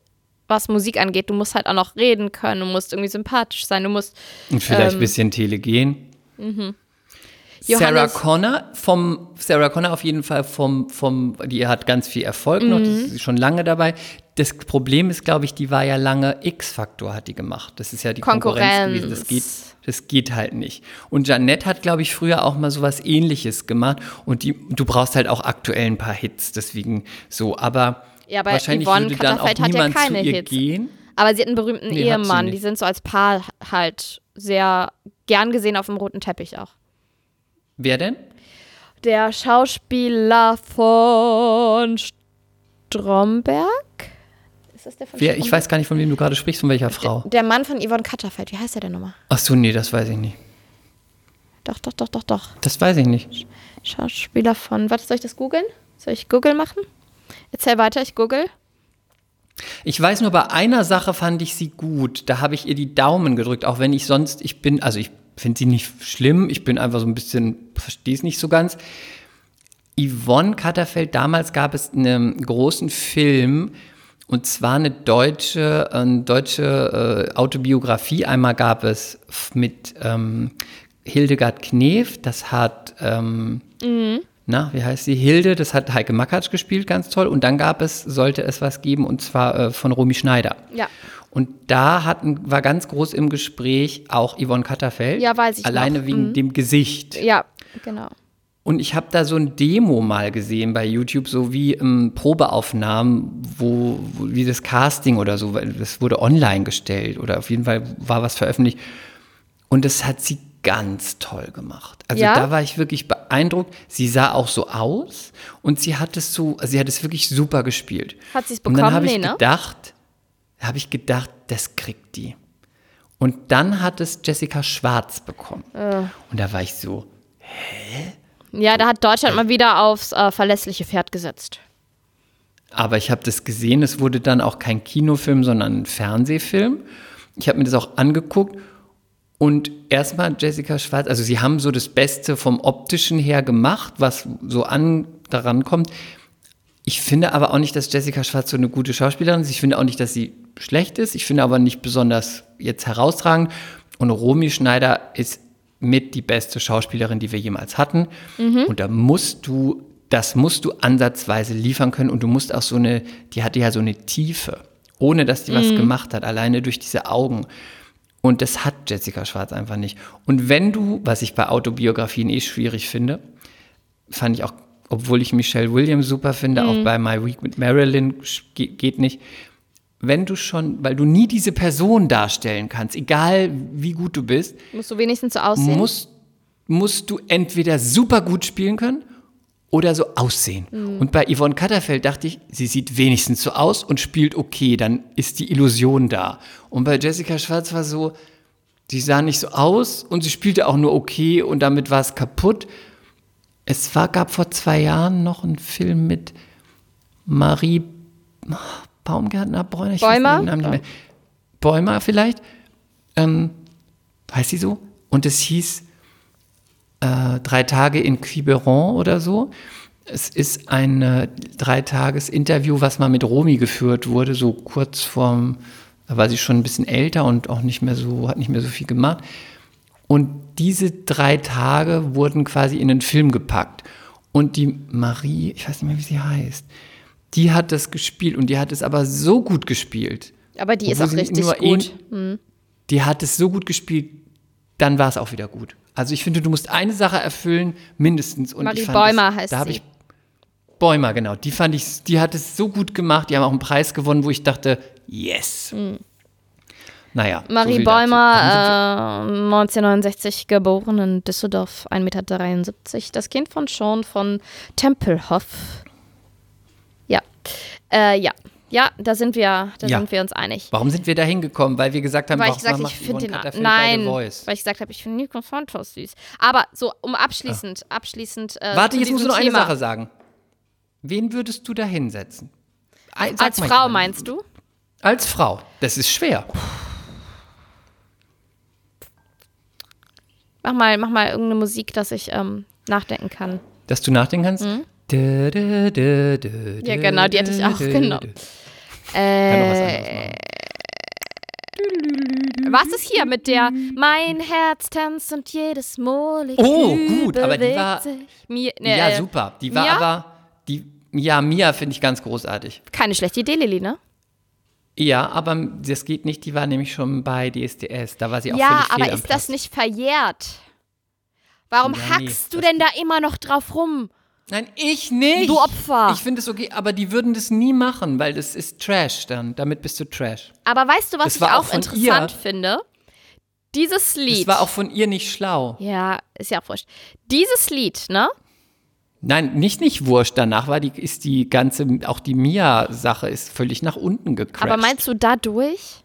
was Musik angeht. Du musst halt auch noch reden können, du musst irgendwie sympathisch sein, du musst Und vielleicht Ähm, ein bisschen telegen. Sarah Johannes- Connor vom Sarah Connor auf jeden Fall vom vom die hat ganz viel Erfolg noch, die Mhm. ist schon lange dabei. Das Problem ist, glaube ich, die war ja lange X-Faktor hat die gemacht. Das ist ja die Konkurrenz, Konkurrenz. gewesen. Das geht das geht halt nicht. Und Janette hat, glaube ich, früher auch mal sowas ähnliches gemacht und die du brauchst halt auch aktuell ein paar Hits, deswegen so, aber Ja, aber Wahrscheinlich Yvonne würde dann auch Katterfeld hat ja niemand keine zu ihr Hits. gehen. Aber sie hat einen berühmten Nee, Ehemann. Die sind so als Paar halt sehr gern gesehen auf dem roten Teppich auch. Wer denn? Der Schauspieler von Stromberg? Ist das der von Wer? Ich Stromberg? weiß gar nicht, von wem du gerade sprichst, von welcher Frau. Der Mann von Yvonne Katterfeld. Wie heißt der denn nochmal? Ach so, nee, das weiß ich nicht. Doch, doch, doch, doch, doch. Das weiß ich nicht. Schauspieler von. Warte, soll ich das googeln? Soll ich Google machen? Erzähl weiter, ich google. Ich weiß nur, bei einer Sache fand ich sie gut. Da habe ich ihr die Daumen gedrückt, auch wenn ich sonst, ich bin, also ich finde sie nicht schlimm, ich bin einfach so ein bisschen, verstehe es nicht so ganz. Yvonne Katterfeld, damals gab es einen großen Film, und zwar eine deutsche, eine deutsche äh, Autobiografie. Einmal gab es mit ähm, Hildegard Knef, das hat, ähm, na, wie heißt sie? Hilde, das hat Heike Makatsch gespielt, ganz toll. Und dann gab es, sollte es was geben, und zwar äh, von Romy Schneider. Ja. Und da hatten, war ganz groß im Gespräch auch Yvonne Katterfeld. Ja, weiß ich Alleine noch. wegen Mhm. dem Gesicht. Ja, genau. Und ich habe da so ein Demo mal gesehen bei YouTube, so wie ähm, Probeaufnahmen, wo, wo wie das Casting oder so, das wurde online gestellt oder auf jeden Fall war was veröffentlicht. Und das hat sie ganz toll gemacht. Also Ja? da war ich wirklich beeindruckt. Sie sah auch so aus und sie hat es so, also sie hat es wirklich super gespielt. Hat sie's Und dann bekommen? habe ich Nee, ne? gedacht, habe ich gedacht, das kriegt die. Und dann hat es Jessica Schwarz bekommen. Äh. Und da war ich so, Ja, da hat Deutschland mal wieder aufs äh, verlässliche Pferd gesetzt. Aber ich habe das gesehen, es wurde dann auch kein Kinofilm, sondern ein Fernsehfilm. Ich habe mir das auch angeguckt und erstmal Jessica Schwarz, also sie haben so das Beste vom optischen her gemacht, was so an daran kommt. Ich finde aber auch nicht, dass Jessica Schwarz so eine gute Schauspielerin ist. Ich finde auch nicht, dass sie schlecht ist. Ich finde aber nicht besonders jetzt herausragend. Und Romy Schneider ist mit die beste Schauspielerin, die wir jemals hatten. Und da musst du, das musst du ansatzweise liefern können. Und du musst auch so eine, die hatte ja so eine Tiefe, ohne dass die was gemacht hat, alleine durch diese Augen. Und das hat Jessica Schwarz einfach nicht. Und wenn du, was ich bei Autobiografien eh schwierig finde, fand ich auch, obwohl ich Michelle Williams super finde, auch bei My Week mit Marilyn geht nicht. Wenn du schon, weil du nie diese Person darstellen kannst, egal wie gut du bist, Musst du wenigstens so aussehen? musst, musst du entweder super gut spielen können oder so aussehen. Und bei Yvonne Katterfeld dachte ich, sie sieht wenigstens so aus und spielt okay, dann ist die Illusion da. Und bei Jessica Schwarz war so, sie sah nicht so aus und sie spielte auch nur okay und damit war es kaputt. Es war, gab vor zwei Jahren noch einen Film mit Marie Baumgärtner, Bräuner, ich Bäumer? weiß. Bäumer vielleicht. Ähm, heißt sie so? Und es hieß äh, Drei Tage in Quiberon oder so. Es ist ein äh, Dreitages-Interview, was mal mit Romy geführt wurde, so kurz vorm, da war sie schon ein bisschen älter und auch nicht mehr so, hat nicht mehr so viel gemacht. Und diese drei Tage wurden quasi in den Film gepackt. Und die Marie, ich weiß nicht mehr, wie sie heißt, die hat das gespielt und die hat es aber so gut gespielt. Aber die ist auch richtig gut. ein- Die hat es so gut gespielt, dann war es auch wieder gut. Also ich finde, du musst eine Sache erfüllen, mindestens. Und Marie ich fand Bäumer das, heißt da sie. Ich, Bäumer, genau. Die fand ich, die hat es so gut gemacht. Die haben auch einen Preis gewonnen, wo ich dachte, yes. Naja. so Hm. Marie dazu. Bäumer, äh, 1969 geboren in Düsseldorf, 1,73 Meter. Das Kind von Sean von Tempelhof. Ja. Äh, ja. Ja, da sind wir, da Ja. sind wir uns einig. Warum sind wir da hingekommen? Weil wir gesagt haben, Weil ich gesagt ich finde den nein, weil ich gesagt habe, ich finde Nico Santos süß. Aber so um abschließend, abschließend. Äh, Warte, jetzt musst du noch eine Thema. Sache sagen. Wen würdest du da hinsetzen? Sag Als mal Frau jemanden. meinst du? Als Frau. Das ist schwer. Mach mal, mach mal irgendeine Musik, dass ich ähm, nachdenken kann. Dass du nachdenken kannst? Mhm. Ja, genau, die hatte ich auch genommen. Äh, anderes machen. was ist hier mit der Mein Herz tanzt und jedes Molekül Oh, gut, aber die war-. Mir, ne, Ja, äh, super. Die war Mia? aber, die, ja, Mia finde ich ganz großartig. Keine schlechte Idee, Lilly, ne? Ja, aber das geht nicht, die war nämlich schon bei DSDS. Da war sie auch Ja, völlig aber ist das nicht verjährt? Warum Ja, nee, hackst du das- denn da immer noch drauf rum? Nein, ich nicht. Du Opfer. Ich finde es okay, aber die würden das nie machen, weil das ist Trash dann. Damit bist du Trash. Aber weißt du, was Das ich auch, interessant ihr. finde? Dieses Lied. Das war auch von ihr nicht schlau. ja, ist ja auch wurscht. Dieses Lied, ne? Nein, nicht nicht wurscht. Danach war die, ist die ganze, auch die Mia-Sache ist völlig nach unten gecrashed. Aber meinst du dadurch?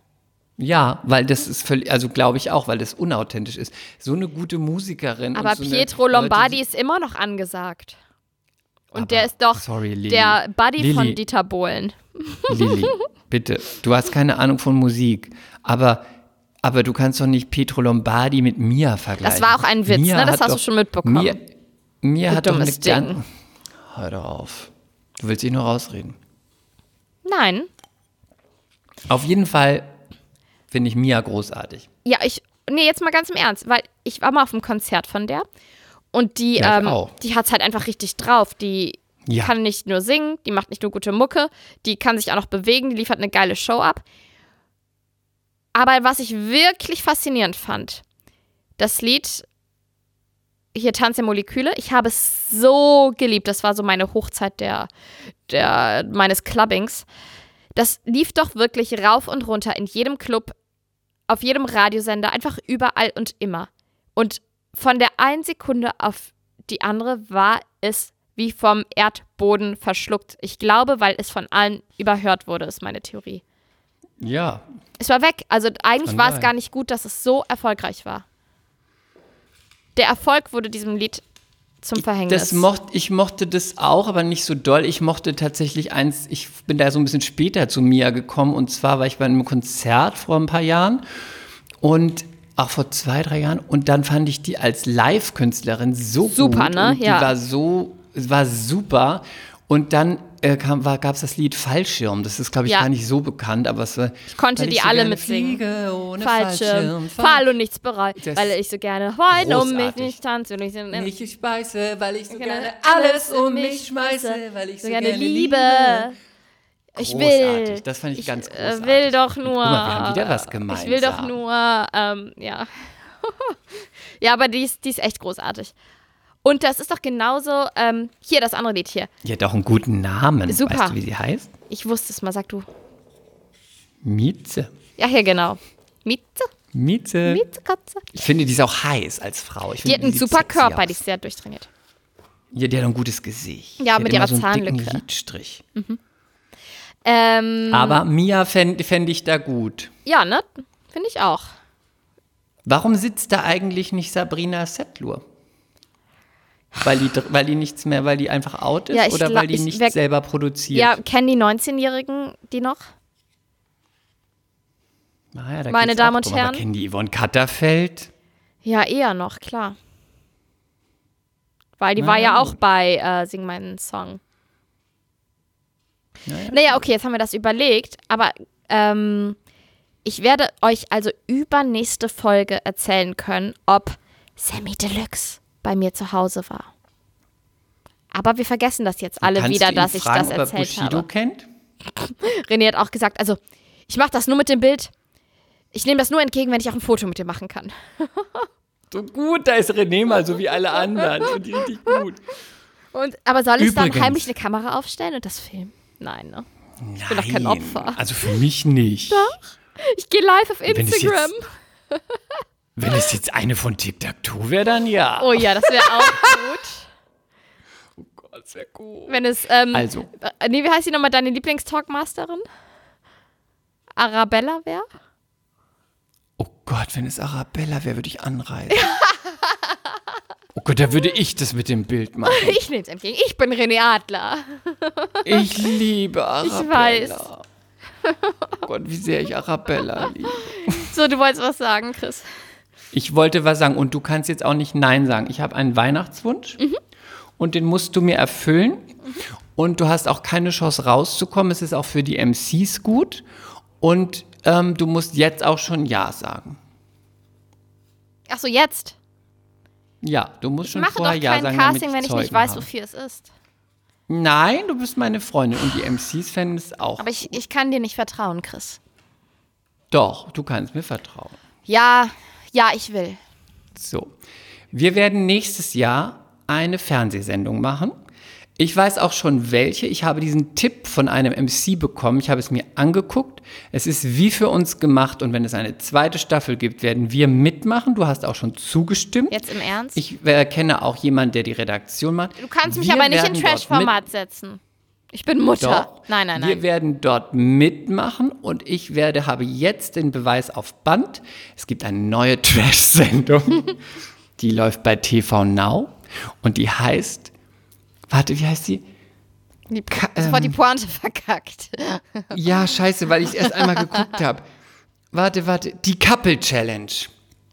Ja, weil das ist völlig, also glaube ich auch, weil das unauthentisch ist. So eine gute Musikerin. Aber so Pietro Leute, Lombardi die- ist immer noch angesagt. Und Aber- der ist doch sorry, der Buddy von Lilly. Dieter Bohlen. Lilly, bitte, du hast keine Ahnung von Musik, aber, aber du kannst doch nicht Pietro Lombardi mit Mia vergleichen. Das war auch ein Witz, Mia ne? Das hast du doch- schon mitbekommen. Mia, Mia Du hat doch eine Ding. Hör doch auf. Du willst dich nur rausreden. Nein. Auf jeden Fall finde ich Mia großartig. Ja, ich. Nee, jetzt mal ganz im Ernst, weil ich war mal auf einem Konzert von der und die, Ja, ähm, die hat es halt einfach richtig drauf. Die Ja. kann nicht nur singen, die macht nicht nur gute Mucke, die kann sich auch noch bewegen, die liefert eine geile Show ab. Aber was ich wirklich faszinierend fand, das Lied hier Tanz der Moleküle, ich habe es so geliebt. Das war so meine Hochzeit der, der, meines Clubbings. Das lief doch wirklich rauf und runter in jedem Club, auf jedem Radiosender, einfach überall und immer. Und von der einen Sekunde auf die andere war es wie vom Erdboden verschluckt. Ich glaube, weil es von allen überhört wurde, ist meine Theorie. Ja, Es war weg. Also eigentlich war es gar nicht gut, dass es so erfolgreich war. Der Erfolg wurde diesem Lied zum Verhängnis. das mocht, ich mochte das auch, aber nicht so doll. Ich mochte tatsächlich eins, ich bin da so ein bisschen später zu Mia gekommen und zwar war ich bei einem Konzert vor ein paar Jahren und auch vor zwei, drei Jahren und dann fand ich die als Live-Künstlerin so Super, gut ne? und die Ja. war so, war super und dann äh, gab es das Lied Fallschirm. Das ist, glaube ich, Ja. gar nicht so bekannt, aber es war. Ich konnte die so alle gerne mitsingen. Fliege ohne Fallschirm, Fall- Fall und nichts bereut, Das weil ich so gerne weine um mich nicht tanze und ich so, Nicht ich speise, weil ich so gerne gerne alles um mich schmeiße, weil ich so gerne liebe. Ich will. Großartig, das fand ich ganz äh, großartig. will doch nur. Guck mal, wir haben wieder was gemeinsam. Ich will doch nur, ähm, ja. ja, aber die ist, die ist echt großartig. Und das ist doch genauso, ähm, hier das andere Lied hier. Die hat auch einen guten Namen. Super. Weißt du, wie sie heißt? Ich wusste es mal, sag du. Mieze. Ja, hier genau. Mieze, Mieze. Mieze, Katze. Ich finde, die ist auch heiß als Frau. Ich Die finde, hat einen super Körper, aus. die ist sehr durchtrainiert. Ja, die hat ein gutes Gesicht. Ja, die hat mit ihrer so einen dicken Zahnlücke. Lidstrich. Ähm, Aber Mia fände fänd ich da gut. ja, ne? Finde ich auch. Warum sitzt da eigentlich nicht Sabrina Settler? Weil die, weil die nichts mehr, weil die einfach out ist Ja, oder weil die ich- nicht selber produziert? Ja, kennen die 19-Jährigen die noch? Ah ja, da meine Damen und drum. Aber Herren. kennen die Yvonne Katterfeld? Ja, eher noch, klar. Weil die Na war ja, auch bei äh, Sing meinen Song. Naja. Naja, okay, jetzt haben wir das überlegt, aber ähm, ich werde euch also übernächste Folge erzählen können, ob Sammy Deluxe bei mir zu Hause war. Aber wir vergessen das jetzt alle Kannst wieder, dass ich fragen, das ob er erzählt Bushido habe. kennt? René hat auch gesagt, also ich mache das nur mit dem Bild. Ich nehme das nur entgegen, wenn ich auch ein Foto mit dir machen kann. So gut, da ist René mal so wie alle anderen. Finde ich richtig gut. Und, aber soll ich dann Übrigens. heimlich eine Kamera aufstellen und das filmen? Nein, ne? Ich bin doch kein Opfer. Also für mich nicht. Ich gehe live auf Wenn es Instagram. jetzt- Wenn es jetzt eine von Tic-Tac-Toe wäre, dann ja. Oh ja, das wäre auch gut. Gott, das wäre gut. Wenn es, ähm, Also. äh, nee, wie heißt die nochmal, deine Lieblingstalkmasterin? Arabella wäre? Oh Gott, wenn es Arabella wäre, würde ich anreisen. Gott, da würde ich das mit dem Bild machen. Ich nehme es entgegen. Ich bin René Adler. Ich liebe Arabella. weiß. Oh Gott, wie sehr ich Arabella liebe. So, du wolltest was sagen, Chris. Ich wollte was sagen und du kannst jetzt auch nicht Nein sagen. Ich habe einen Weihnachtswunsch und den musst du mir erfüllen. Und du hast auch keine Chance rauszukommen. Es ist auch für die MCs gut. Und ähm, du musst jetzt auch schon Ja sagen. Ach so, jetzt. Ja, du musst Ich schon mache doch vorher Ja kein sagen. Casting, damit wenn ich Zeugen nicht weiß, habe. wofür es ist. Nein, du bist meine Freundin und die MCs fänden es auch. Aber ich, ich kann dir nicht vertrauen, Chris. Doch, du kannst mir vertrauen. Ja, ja, ich will. So, wir werden nächstes Jahr eine Fernsehsendung machen. Ich weiß auch schon welche. Ich habe diesen Tipp von einem MC bekommen. Ich habe es mir angeguckt. Es ist wie für uns gemacht und wenn es eine zweite Staffel gibt, werden wir mitmachen. Du hast auch schon zugestimmt. Jetzt im Ernst? Ich äh, kenne auch jemanden, der die Redaktion macht. du kannst mich Wir aber nicht in Trash-Format setzen. Ich bin Mutter. Doch. Nein, nein, Wir nein. werden dort mitmachen und ich werde, habe jetzt den Beweis auf Band. Es gibt eine neue Trash-Sendung, die läuft bei TV Now und die heißt, warte, wie heißt die? Die, Ka- sofort die ähm, Pointe verkackt. Ja, scheiße, weil ich es erst einmal geguckt habe. Warte, warte, die Couple Challenge.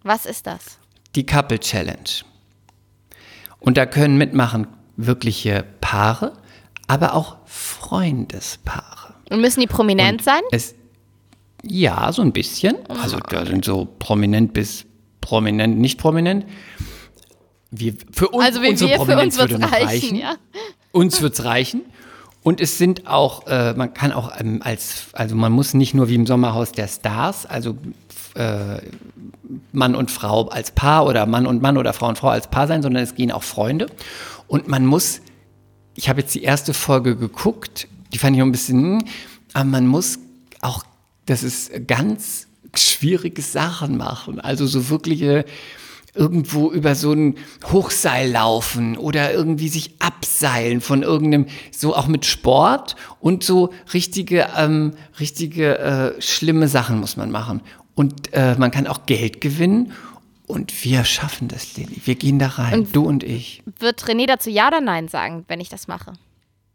Was ist das? Die Couple Challenge. Und da können mitmachen wirkliche Paare, aber auch Freundespaare. Und müssen die prominent sein? Es, ja, so ein bisschen. Also da sind so prominent bis prominent, nicht prominent. Wir, für uns, Also unsere wir, für uns wird würde noch reichen, reichen. ja. Uns wird's reichen. Und es sind auch, äh, man kann auch ähm, als, also man muss nicht nur wie im Sommerhaus der Stars, also äh, Mann und Frau als Paar oder Mann und Mann oder Frau und Frau als Paar sein, sondern es gehen auch Freunde. Und man muss, ich habe jetzt die erste Folge geguckt, die fand ich noch ein bisschen, hm, aber man muss auch, das ist ganz schwierige Sachen machen. Also so wirkliche irgendwo über so ein Hochseil laufen oder irgendwie sich abseilen von irgendeinem, so auch mit Sport und so richtige, ähm, richtige äh, schlimme Sachen muss man machen. Und äh, man kann auch Geld gewinnen. Und wir schaffen das, Lilly. Wir gehen da rein, du und ich. Wird René dazu Ja oder Nein sagen, wenn ich das mache?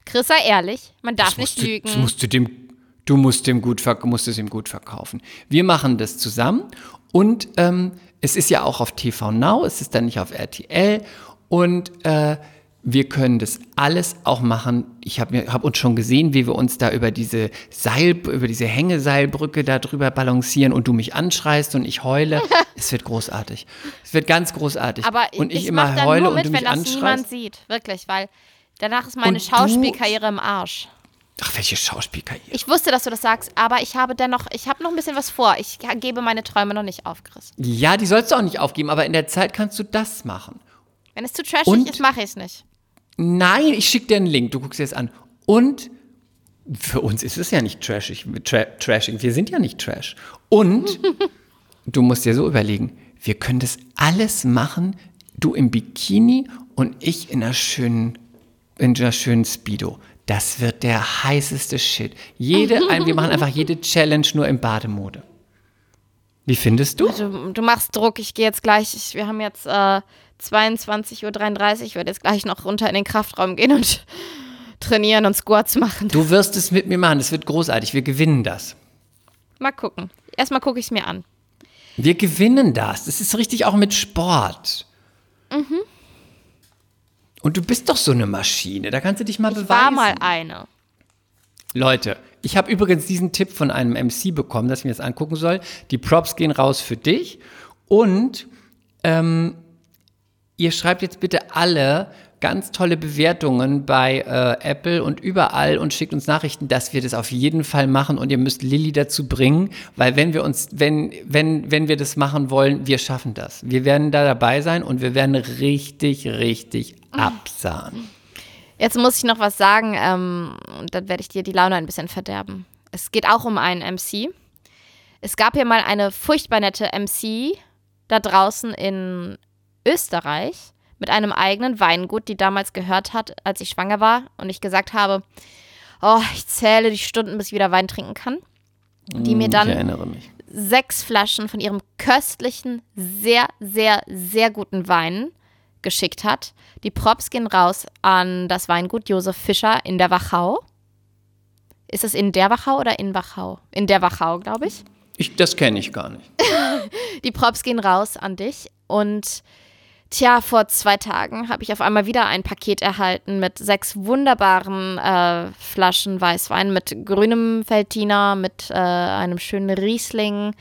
Chris, sei ehrlich. Man darf nicht musst du, lügen. das musst du, dem, du musst, dem gut, musst es ihm gut verkaufen. Wir machen das zusammen und ähm, es ist ja auch auf TV Now, es ist dann nicht auf RTL und äh, wir können das alles auch machen. Ich habe hab uns schon gesehen, wie wir uns da über diese Seil, über diese Hängeseilbrücke da drüber balancieren und du mich anschreist und ich heule. es wird großartig. Es wird ganz großartig. Aber und ich, ich immer heule nur und mit, du wenn mich das niemand anschreist. sieht. Wirklich, weil danach ist meine Und du- Schauspielkarriere im Arsch. Ach, welche Schauspielkarriere. Ich wusste, dass du das sagst, aber ich habe dennoch, ich habe noch ein bisschen was vor. Ich gebe meine Träume noch nicht auf, Chris. Ja, die sollst du auch nicht aufgeben, aber in der Zeit kannst du das machen. Wenn es zu trashig Und- ist, mache ich es nicht. Nein, ich schicke dir einen Link, du guckst dir das an. Und für uns ist es ja nicht trashig, tra trashing, wir sind ja nicht trash. Und du musst dir so überlegen, wir können das alles machen, du im Bikini und ich in einer schönen, in einer schönen Speedo. Das wird der heißeste Shit. Jede, wir machen einfach jede Challenge nur im Bademode. Wie findest du? Du, du machst Druck, ich gehe jetzt gleich, ich, wir haben jetzt äh, 22.33 Uhr, ich werde jetzt gleich noch runter in den Kraftraum gehen und trainieren und Squats machen. Du wirst es mit mir machen, es wird großartig, wir gewinnen das. Mal gucken. Erstmal gucke ich es mir an. Wir gewinnen das. Das ist richtig auch mit Sport. Mhm. Und du bist doch so eine Maschine. Da kannst du dich mal Ich beweisen. war mal eine. Leute, ich habe übrigens diesen Tipp von einem MC bekommen, dass ich mir das angucken soll. Die Props gehen raus für dich. Und ähm, ihr schreibt jetzt bitte alle ganz tolle Bewertungen bei äh, Apple und überall und schickt uns Nachrichten, dass wir das auf jeden Fall machen und ihr müsst Lilly dazu bringen, weil wenn wir uns, wenn, wenn, wenn wir das machen wollen, wir schaffen das. Wir werden da dabei sein und wir werden richtig, richtig absahen. Jetzt muss ich noch was sagen ähm, und dann werde ich dir die Laune ein bisschen verderben. Es geht auch um einen MC. Es gab hier mal eine furchtbar nette MC da draußen in Österreich mit einem eigenen Weingut, die damals gehört hat, als ich schwanger war und ich gesagt habe, oh, ich zähle die Stunden, bis ich wieder Wein trinken kann. Die mir Ich dann erinnere mich. sechs Flaschen von ihrem köstlichen, sehr, sehr, sehr guten Wein geschickt hat. Die Props gehen raus an das Weingut Josef Fischer in der Wachau. Ist es in der Wachau oder in Wachau? In der Wachau, glaube ich. ich das kenne ich gar nicht. Die Props gehen raus an dich. Und tja, vor zwei Tagen habe ich auf einmal wieder ein Paket erhalten mit sechs wunderbaren äh, Flaschen Weißwein, mit grünem Veltliner, mit äh, einem schönen Riesling.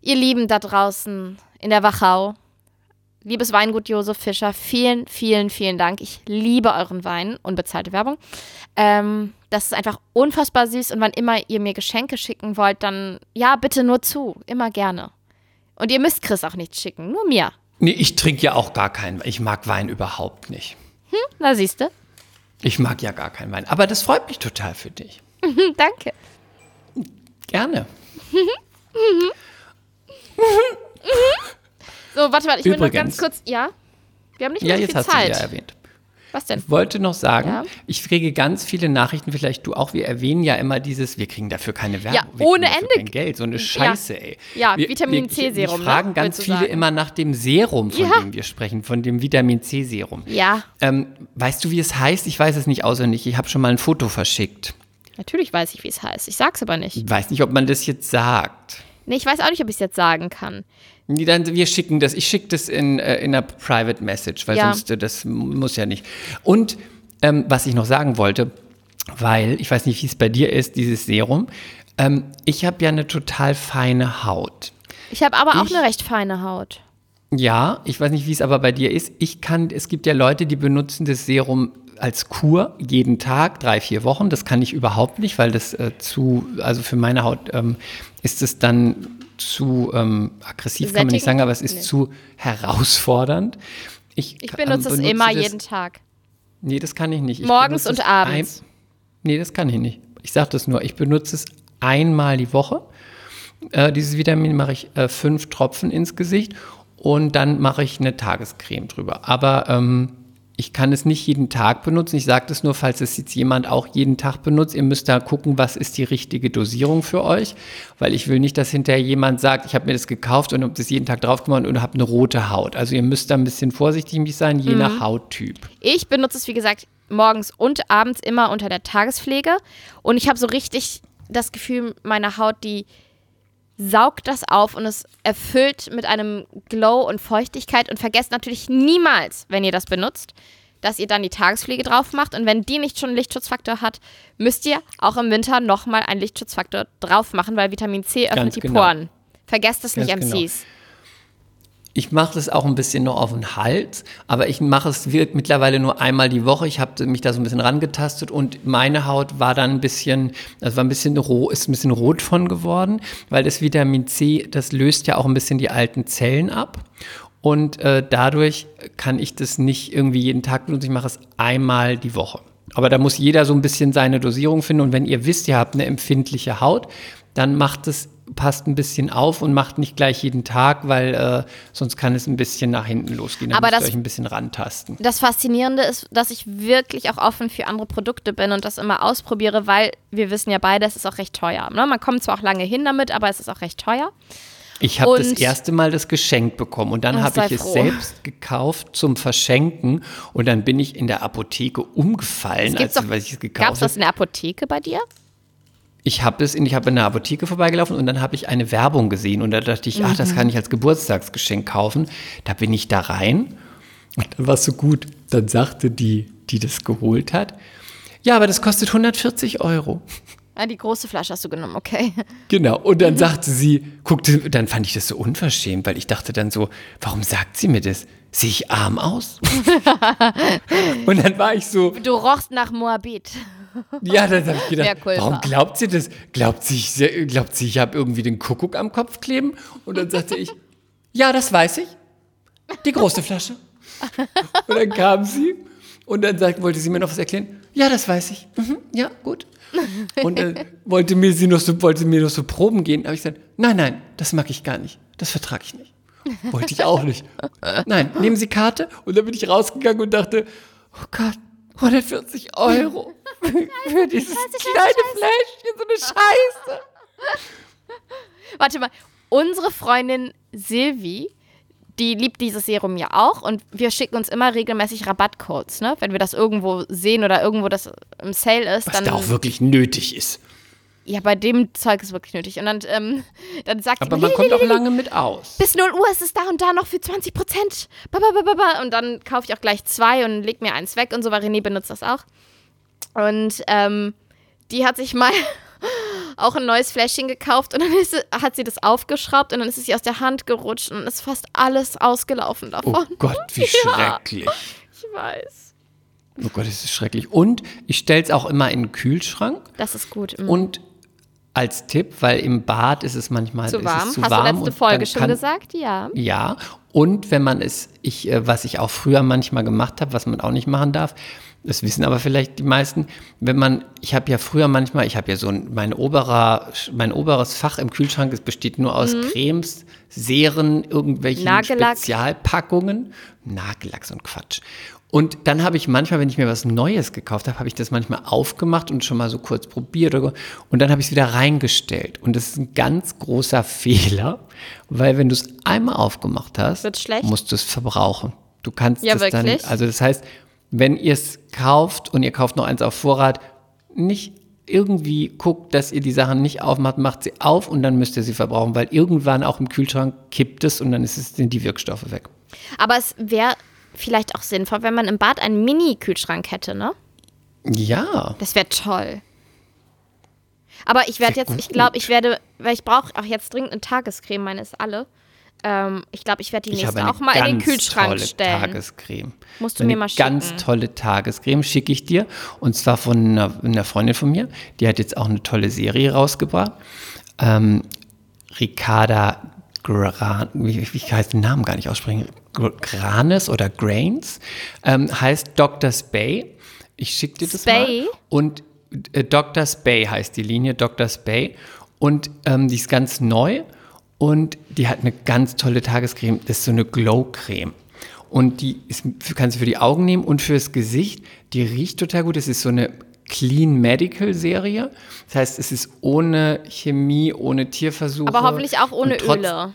Ihr Lieben da draußen in der Wachau, liebes Weingut Josef Fischer, vielen, vielen, vielen Dank. Ich liebe euren Wein, unbezahlte Werbung. Ähm, das ist einfach unfassbar süß und wann immer ihr mir Geschenke schicken wollt, dann ja, bitte nur zu, immer gerne. Und ihr müsst Chris auch nichts schicken, nur mir. Nee, ich trinke ja auch gar keinen. Ich mag Wein überhaupt nicht. Na siehst du. Ich mag ja gar keinen Wein. Aber das freut mich total für dich. Hm, danke. Gerne. So, warte mal, ich will noch ganz kurz. Ja? Wir haben nicht Ja, mehr jetzt viel hast du Zeit. wieder erwähnt. Was denn? Ich wollte noch sagen, Ja. ich kriege ganz viele Nachrichten, vielleicht du auch, wir erwähnen ja immer dieses, wir kriegen dafür keine Werbung. Ja, ohne Ende. Kein Geld, so eine Scheiße, ey. Ja, wir, Vitamin C-Serum, Wir ne, fragen ganz willst du viele sagen. immer nach dem Serum, von Ja. dem wir sprechen, von dem Vitamin C-Serum. Ja, Ähm, weißt du, wie es heißt? Ich weiß es nicht auswendig. Ich habe schon mal ein Foto verschickt. natürlich weiß ich, wie es heißt. Ich sag's aber nicht. Ich weiß nicht, ob man das jetzt sagt. Nee, ich weiß auch nicht, ob ich es jetzt sagen kann. Dann, wir schicken das. Ich schicke das in, äh, in einer Private Message, weil Ja. sonst, äh, das muss ja nicht. Und ähm, was ich noch sagen wollte, weil, ich weiß nicht, wie es bei dir ist, dieses Serum. Ähm, ich habe ja eine total feine Haut. Ich habe aber auch Ich- eine recht feine Haut. Ja, ich weiß nicht, wie es aber bei dir ist. Ich kann, es gibt ja Leute, die benutzen das Serum als Kur jeden Tag, drei, vier Wochen. Das kann ich überhaupt nicht, weil das äh, zu, also für meine Haut ähm, ist es dann zu ähm, aggressiv, kann man nicht sagen, aber es ist Nee. zu herausfordernd. Ich, Ich benutze es benutze immer das- jeden Tag. Nee, das kann ich nicht. Ich Morgens und es abends. Ein, nee, das kann ich nicht. Ich sage das nur. Ich benutze es einmal die Woche. Äh, dieses Vitamin mache ich äh, fünf Tropfen ins Gesicht und dann mache ich eine Tagescreme drüber. Aber ähm, ich kann es nicht jeden Tag benutzen. Ich sage das nur, falls es jetzt jemand auch jeden Tag benutzt. Ihr müsst da gucken, was ist die richtige Dosierung für euch. Weil ich will nicht, dass hinterher jemand sagt, ich habe mir das gekauft und habe das jeden Tag drauf gemacht und habe eine rote Haut. Also ihr müsst da ein bisschen vorsichtig mit sein, je nach Hauttyp. Ich benutze es, wie gesagt, morgens und abends immer unter der Tagespflege. Und ich habe so richtig das Gefühl, meine Haut, die saugt das auf und es erfüllt mit einem Glow und Feuchtigkeit. Und vergesst natürlich niemals, wenn ihr das benutzt, dass ihr dann die Tagespflege drauf macht. Und wenn die nicht schon einen Lichtschutzfaktor hat, müsst ihr auch im Winter nochmal einen Lichtschutzfaktor drauf machen, weil Vitamin C öffnet Ganz die genau. Poren. Vergesst das nicht, Ganz genau. Ich mache das auch ein bisschen noch auf den Hals, aber ich mache es wird mittlerweile nur einmal die Woche. Ich habe mich da so ein bisschen rangetastet und meine Haut war dann ein bisschen, also war ein bisschen roh, ist ein bisschen rot von geworden, weil das Vitamin C, das löst ja auch ein bisschen die alten Zellen ab. Und äh, dadurch kann ich das nicht irgendwie jeden Tag benutzen. Ich mache es einmal die Woche. Aber da muss jeder so ein bisschen seine Dosierung finden. Und wenn ihr wisst, ihr habt eine empfindliche Haut, dann macht es, passt ein bisschen auf und macht nicht gleich jeden Tag, weil äh, sonst kann es ein bisschen nach hinten losgehen. Dann Aber müsst das- euch ein bisschen rantasten. Das Faszinierende ist, dass ich wirklich auch offen für andere Produkte bin und das immer ausprobiere, weil wir wissen ja beide, es ist auch recht teuer. Ne? Man kommt zwar auch lange hin damit, aber es ist auch recht teuer. Ich habe das erste Mal das geschenkt bekommen und dann Ach, habe ich es froh. selbst gekauft zum Verschenken und dann bin ich in der Apotheke umgefallen, als weil ich es Gab es gekauft das habe. in der Apotheke bei dir? Ich habe es in, ich habe in der Apotheke vorbeigelaufen und dann habe ich eine Werbung gesehen und da dachte ich, ach, Mhm. das kann ich als Geburtstagsgeschenk kaufen. Da bin ich da rein und dann war es so gut. Dann sagte die, die das geholt hat, ja, aber das kostet 140 Euro. Ah, die große Flasche hast du genommen, okay. Genau. Und Mhm. dann sagte sie, guckte, dann fand ich das so unverschämt, weil ich dachte dann so, warum sagt sie mir das? Sehe ich arm aus? und dann war ich so, Du rochst nach Moabit. Ja, dann habe ich gedacht, warum glaubt sie das? Glaubt sie, ich, glaubt sie, ich habe irgendwie den Kuckuck am Kopf kleben? Und dann sagte ich, ja, das weiß ich. Die große Flasche. Und dann kam sie und dann sagt, wollte sie mir noch was erklären. Ja, das weiß ich. Mhm, ja, gut. Und dann wollte mir sie noch so, wollte mir noch so Proben gehen. Aber ich gesagt, nein, nein, das mag ich gar nicht. Das vertrage ich nicht. Wollte ich auch nicht. Nein, nehmen Sie Karte. Und dann bin ich rausgegangen und dachte, oh Gott, 140 Euro für, für dieses kleine Fläschchen, so eine Scheiße. Warte mal, unsere Freundin Silvi, die liebt dieses Serum ja auch und wir schicken uns immer regelmäßig Rabattcodes, ne? Wenn wir das irgendwo sehen oder irgendwo das im Sale ist, Was dann da auch wirklich nötig ist. Ja, bei dem Zeug ist wirklich nötig. Und dann, ähm, dann sagt Aber man kommt auch "Lili, Lili, lange mit aus. bis 0 Uhr ist es da und da noch für 20 Prozent. Und dann kaufe ich auch gleich zwei und leg mir eins weg und so, weil René benutzt das auch. Und ähm, die hat sich mal auch ein neues Fläschchen gekauft und dann ist, hat sie das aufgeschraubt und dann ist es ihr aus der Hand gerutscht und ist fast alles ausgelaufen Oh davon. Gott, wie Ja. schrecklich. Ich weiß. Oh Gott, das ist schrecklich. Und ich stelle es auch immer in den Kühlschrank. Das ist gut. Mhm. Und als Tipp, weil im Bad ist es manchmal Zu warm. Zu Hast warm du letzte Folge schon kann, gesagt? Ja. Ja, und wenn man es, ich, äh, was ich auch früher manchmal gemacht habe, was man auch nicht machen darf, das wissen aber vielleicht die meisten, wenn man, ich habe ja früher manchmal, ich habe ja so ein, mein, oberer, mein oberes Fach im Kühlschrank, es besteht nur aus Cremes, Seren, irgendwelchen Mhm. Nagellack. Spezialpackungen, Nagellack, so ein Quatsch. Und dann habe ich manchmal, wenn ich mir was Neues gekauft habe, habe ich das manchmal aufgemacht und schon mal so kurz probiert. Oder, und dann habe ich es wieder reingestellt. Und das ist ein ganz großer Fehler, weil wenn du es einmal aufgemacht hast, musst du es verbrauchen. Du kannst Ja, es dann, also das heißt, wenn ihr es kauft und ihr kauft noch eins auf Vorrat, nicht irgendwie guckt, dass ihr die Sachen nicht aufmacht, macht sie auf und dann müsst ihr sie verbrauchen, weil irgendwann auch im Kühlschrank kippt es und dann ist es, sind die Wirkstoffe weg. Aber es wäre vielleicht auch sinnvoll, wenn man im Bad einen Mini-Kühlschrank hätte, ne? Ja, Das wäre toll. Aber ich werde jetzt, ich glaube, ich werde, weil ich brauche auch jetzt dringend eine Tagescreme, meine ist alle. Ähm, ich glaube, ich werde die nächste auch mal in den ganz Kühlschrank tolle stellen. Tagescreme. Musst du eine mir mal ganz schicken. tolle Tagescreme schicke ich dir und zwar von einer, einer Freundin von mir. Die hat jetzt auch eine tolle Serie rausgebracht. Ähm, Ricarda Gran, wie, wie ich den Namen gar nicht aussprechen? Gr- Granes oder Grains ähm, heißt Dr. Spay. Ich schicke dir das Spay? mal. Und äh, Dr. Spay heißt die Linie, Dr. Spay. Und ähm, die ist ganz neu und die hat eine ganz tolle Tagescreme. Das ist so eine Glow-Creme. Und die ist, kannst du für die Augen nehmen und fürs Gesicht. Die riecht total gut. Es ist so eine Clean Medical Serie. Das heißt, es ist ohne Chemie, ohne Tierversuche. Aber hoffentlich auch ohne Öle.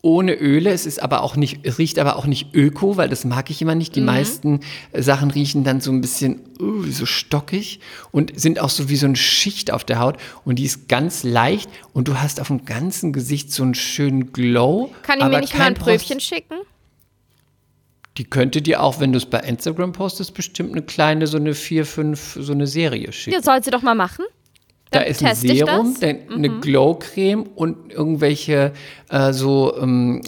ohne Öle. Es ist aber auch nicht, es riecht aber auch nicht öko, weil das mag ich immer nicht. Mhm. Die meisten äh, Sachen riechen dann so ein bisschen uh, so stockig und sind auch so wie so eine Schicht auf der Haut. Und die ist ganz leicht und du hast auf dem ganzen Gesicht so einen schönen Glow. Kann ich aber mir nicht mal ein kein Pröbchen schicken? Die könnte dir auch, wenn du es bei Instagram postest, bestimmt eine kleine, so eine vier, fünf, so eine Serie schicken. Ja, soll sie doch mal machen. Da Dann ist ein Serum, dann eine Glow-Creme und irgendwelche äh, so ähm,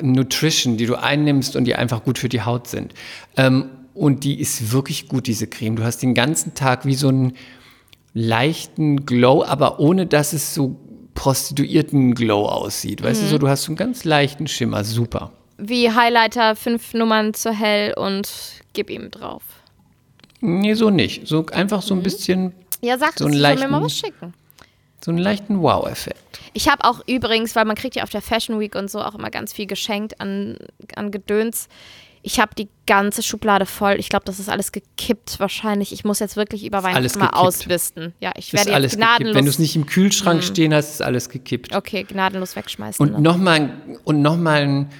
Nutrition, die du einnimmst und die einfach gut für die Haut sind. Ähm, und die ist wirklich gut, diese Creme. Du hast den ganzen Tag wie so einen leichten Glow, aber ohne dass es so prostituierten Glow aussieht. Weißt du, so du hast so einen ganz leichten Schimmer. Super. Wie Highlighter, fünf Nummern zu hell und gib ihm drauf. Nee, so nicht. So einfach Mhm. so ein bisschen, Ja, sag So es, einen soll mir mal was schicken. so einen leichten Wow-Effekt. Ich habe auch übrigens, weil man kriegt ja auf der Fashion Week und so auch immer ganz viel geschenkt an, an Gedöns. Ich habe die ganze Schublade voll. Ich glaube, das ist alles gekippt wahrscheinlich. Ich muss jetzt wirklich über Weihnachten mal auswisten. Ja, ich Ist werde alles jetzt gekippt. gnadenlos, Wenn du es nicht im Kühlschrank stehen hast, ist alles gekippt. okay, gnadenlos wegschmeißen. Und ne? nochmal und noch mal ein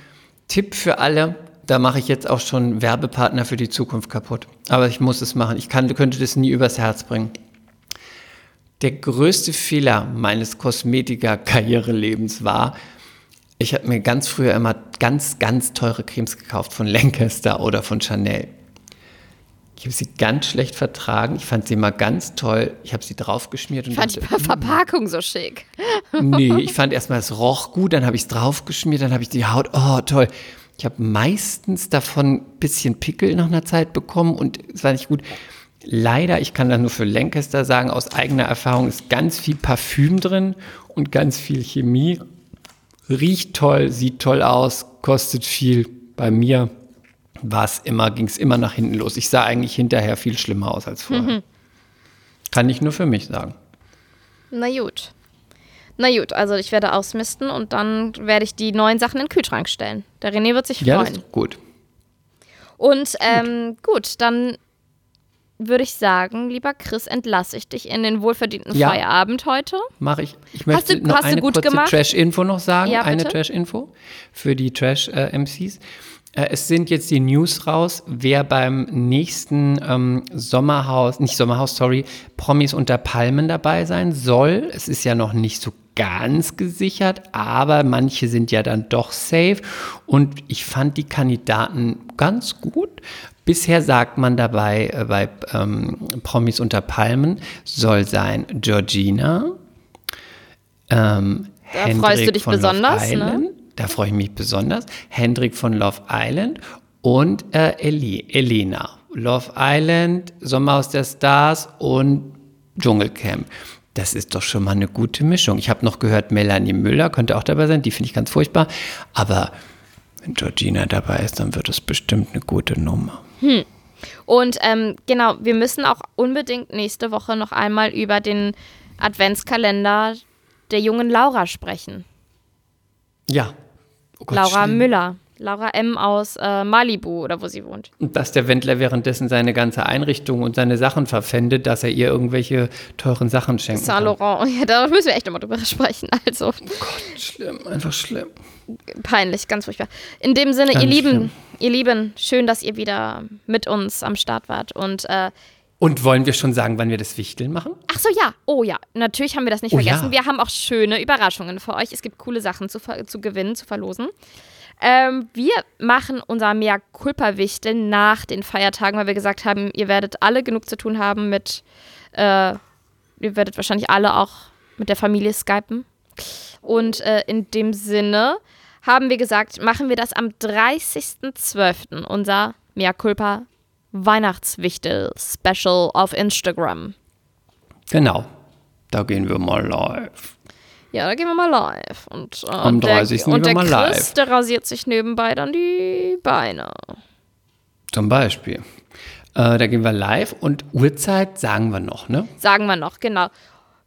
Tipp für alle. Da mache ich jetzt auch schon Werbepartner für die Zukunft kaputt. Aber ich muss es machen. Ich kann, könnte das nie übers Herz bringen. Der größte Fehler meines Kosmetiker-Karrierelebens war, ich habe mir ganz früher immer ganz, ganz teure Cremes gekauft von Lancaster oder von Chanel. Ich habe sie ganz schlecht vertragen. Ich fand sie immer ganz toll. Ich habe sie draufgeschmiert und ich fand die dachte, Verpackung so schick. Nee, ich fand erstmal, es roch gut, dann habe ich es draufgeschmiert, dann habe ich die Haut, oh toll. Ich habe meistens davon ein bisschen Pickel nach einer Zeit bekommen und es war nicht gut. Leider, ich kann da nur für Lancaster sagen, aus eigener Erfahrung ist ganz viel Parfüm drin und ganz viel Chemie. Riecht toll, sieht toll aus, kostet viel. Bei mir war es immer, ging es immer nach hinten los. Ich sah eigentlich hinterher viel schlimmer aus als vorher. Kann ich nur für mich sagen. Na gut. Na gut, also ich werde ausmisten und dann werde ich die neuen Sachen in den Kühlschrank stellen. Der René wird sich Ja, freuen. ist gut. Und ähm, gut, dann würde ich sagen, lieber Chris, entlasse ich dich in den wohlverdienten Ja. Feierabend heute. Mache ich. Ich möchte du- noch hast du eine gut kurze? Trash-Info noch sagen. Ja, eine. Trash-Info für die Trash-MCs. Äh, es sind jetzt die News raus, wer beim nächsten ähm, Sommerhaus, nicht Sommerhaus, sorry, Promis unter Palmen dabei sein soll. Es ist ja noch nicht so ganz gesichert, aber manche sind ja dann doch safe. Und ich fand die Kandidaten ganz gut. Bisher sagt man dabei, äh, bei ähm, Promis unter Palmen soll sein Georgina, ähm, Da Hendrik freust du dich besonders, ne? Da freue ich mich besonders. Hendrik von Love Island und äh, Eli, Elena. Love Island, Sommerhaus der Stars und Dschungelcamp. Das ist doch schon mal eine gute Mischung. Ich habe noch gehört, Melanie Müller könnte auch dabei sein. Die finde ich ganz furchtbar. Aber wenn Georgina dabei ist, dann wird es bestimmt eine gute Nummer. Und ähm, genau, wir müssen auch unbedingt nächste Woche noch einmal über den Adventskalender der jungen Laura sprechen. Ja. Oh Gott, Laura schlimm. Müller. Laura M. aus äh, Malibu oder wo sie wohnt. Und dass der Wendler währenddessen seine ganze Einrichtung und seine Sachen verpfändet, dass er ihr irgendwelche teuren Sachen schenken Saint. Laurent. Ja, da müssen wir echt nochmal drüber sprechen. Also Schlimm, einfach schlimm. peinlich, ganz furchtbar. In dem Sinne, Ganz ihr Lieben, schlimm. ihr Lieben, schön, dass ihr wieder mit uns am Start wart. Und äh, Und wollen wir schon sagen, wann wir das Wichteln machen? ach so, ja, oh ja, natürlich haben wir das nicht Oh vergessen. ja. Wir haben auch schöne Überraschungen für euch. Es gibt coole Sachen zu, zu gewinnen, zu verlosen. Ähm, wir machen unser Mea Culpa Wichteln nach den Feiertagen, weil wir gesagt haben, ihr werdet alle genug zu tun haben mit, äh, ihr werdet wahrscheinlich alle auch mit der Familie skypen. Und äh, in dem Sinne haben wir gesagt, machen wir das am 30.12. unser Mea Culpa Weihnachtswichtel Special auf Instagram. Genau. Da gehen wir mal live. Ja, da gehen wir mal live. Und, äh, Am der, 30. und der wir mal Chris, live. der rasiert sich nebenbei dann die Beine. Zum Beispiel. Äh, da gehen wir live und Uhrzeit sagen wir noch, ne? Sagen wir noch, genau.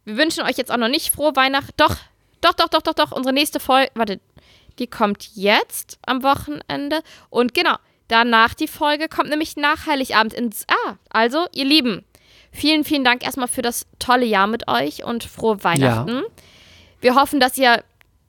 Wir wünschen euch jetzt auch noch nicht frohe Weihnachten. Doch, doch, doch, doch, doch, doch. Unsere nächste Folge, warte, die kommt jetzt am Wochenende. Und genau, danach die Folge kommt nämlich nach Heiligabend ins. Ah, also, ihr Lieben, vielen, vielen Dank erstmal für das tolle Jahr mit euch und frohe Weihnachten. Wir hoffen, dass ihr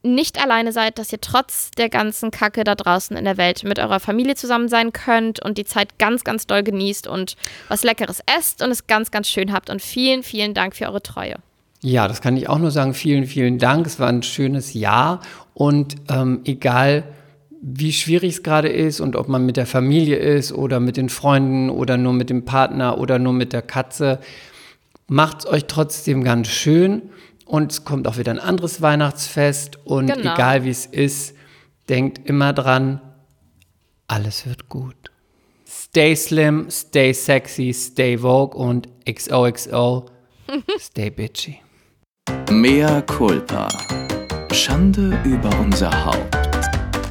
nicht alleine seid, dass ihr trotz der ganzen Kacke da draußen in der Welt mit eurer Familie zusammen sein könnt und die Zeit ganz, ganz doll genießt und was Leckeres esst und es ganz, ganz schön habt. Und vielen, vielen Dank für eure Treue. Ja, das kann ich auch nur sagen. Vielen, vielen Dank. Es war ein schönes Jahr. Und ähm, egal, wie schwierig es gerade ist und ob man mit der Familie ist oder mit den Freunden oder nur mit dem Partner oder nur mit der Katze, macht es euch trotzdem ganz schön. Und es kommt auch wieder ein anderes Weihnachtsfest. Und Genau. egal wie es ist, denkt immer dran, alles wird gut. Stay slim, stay sexy, stay vogue und XOXO, stay bitchy. Mea culpa. Schande über unser Haupt.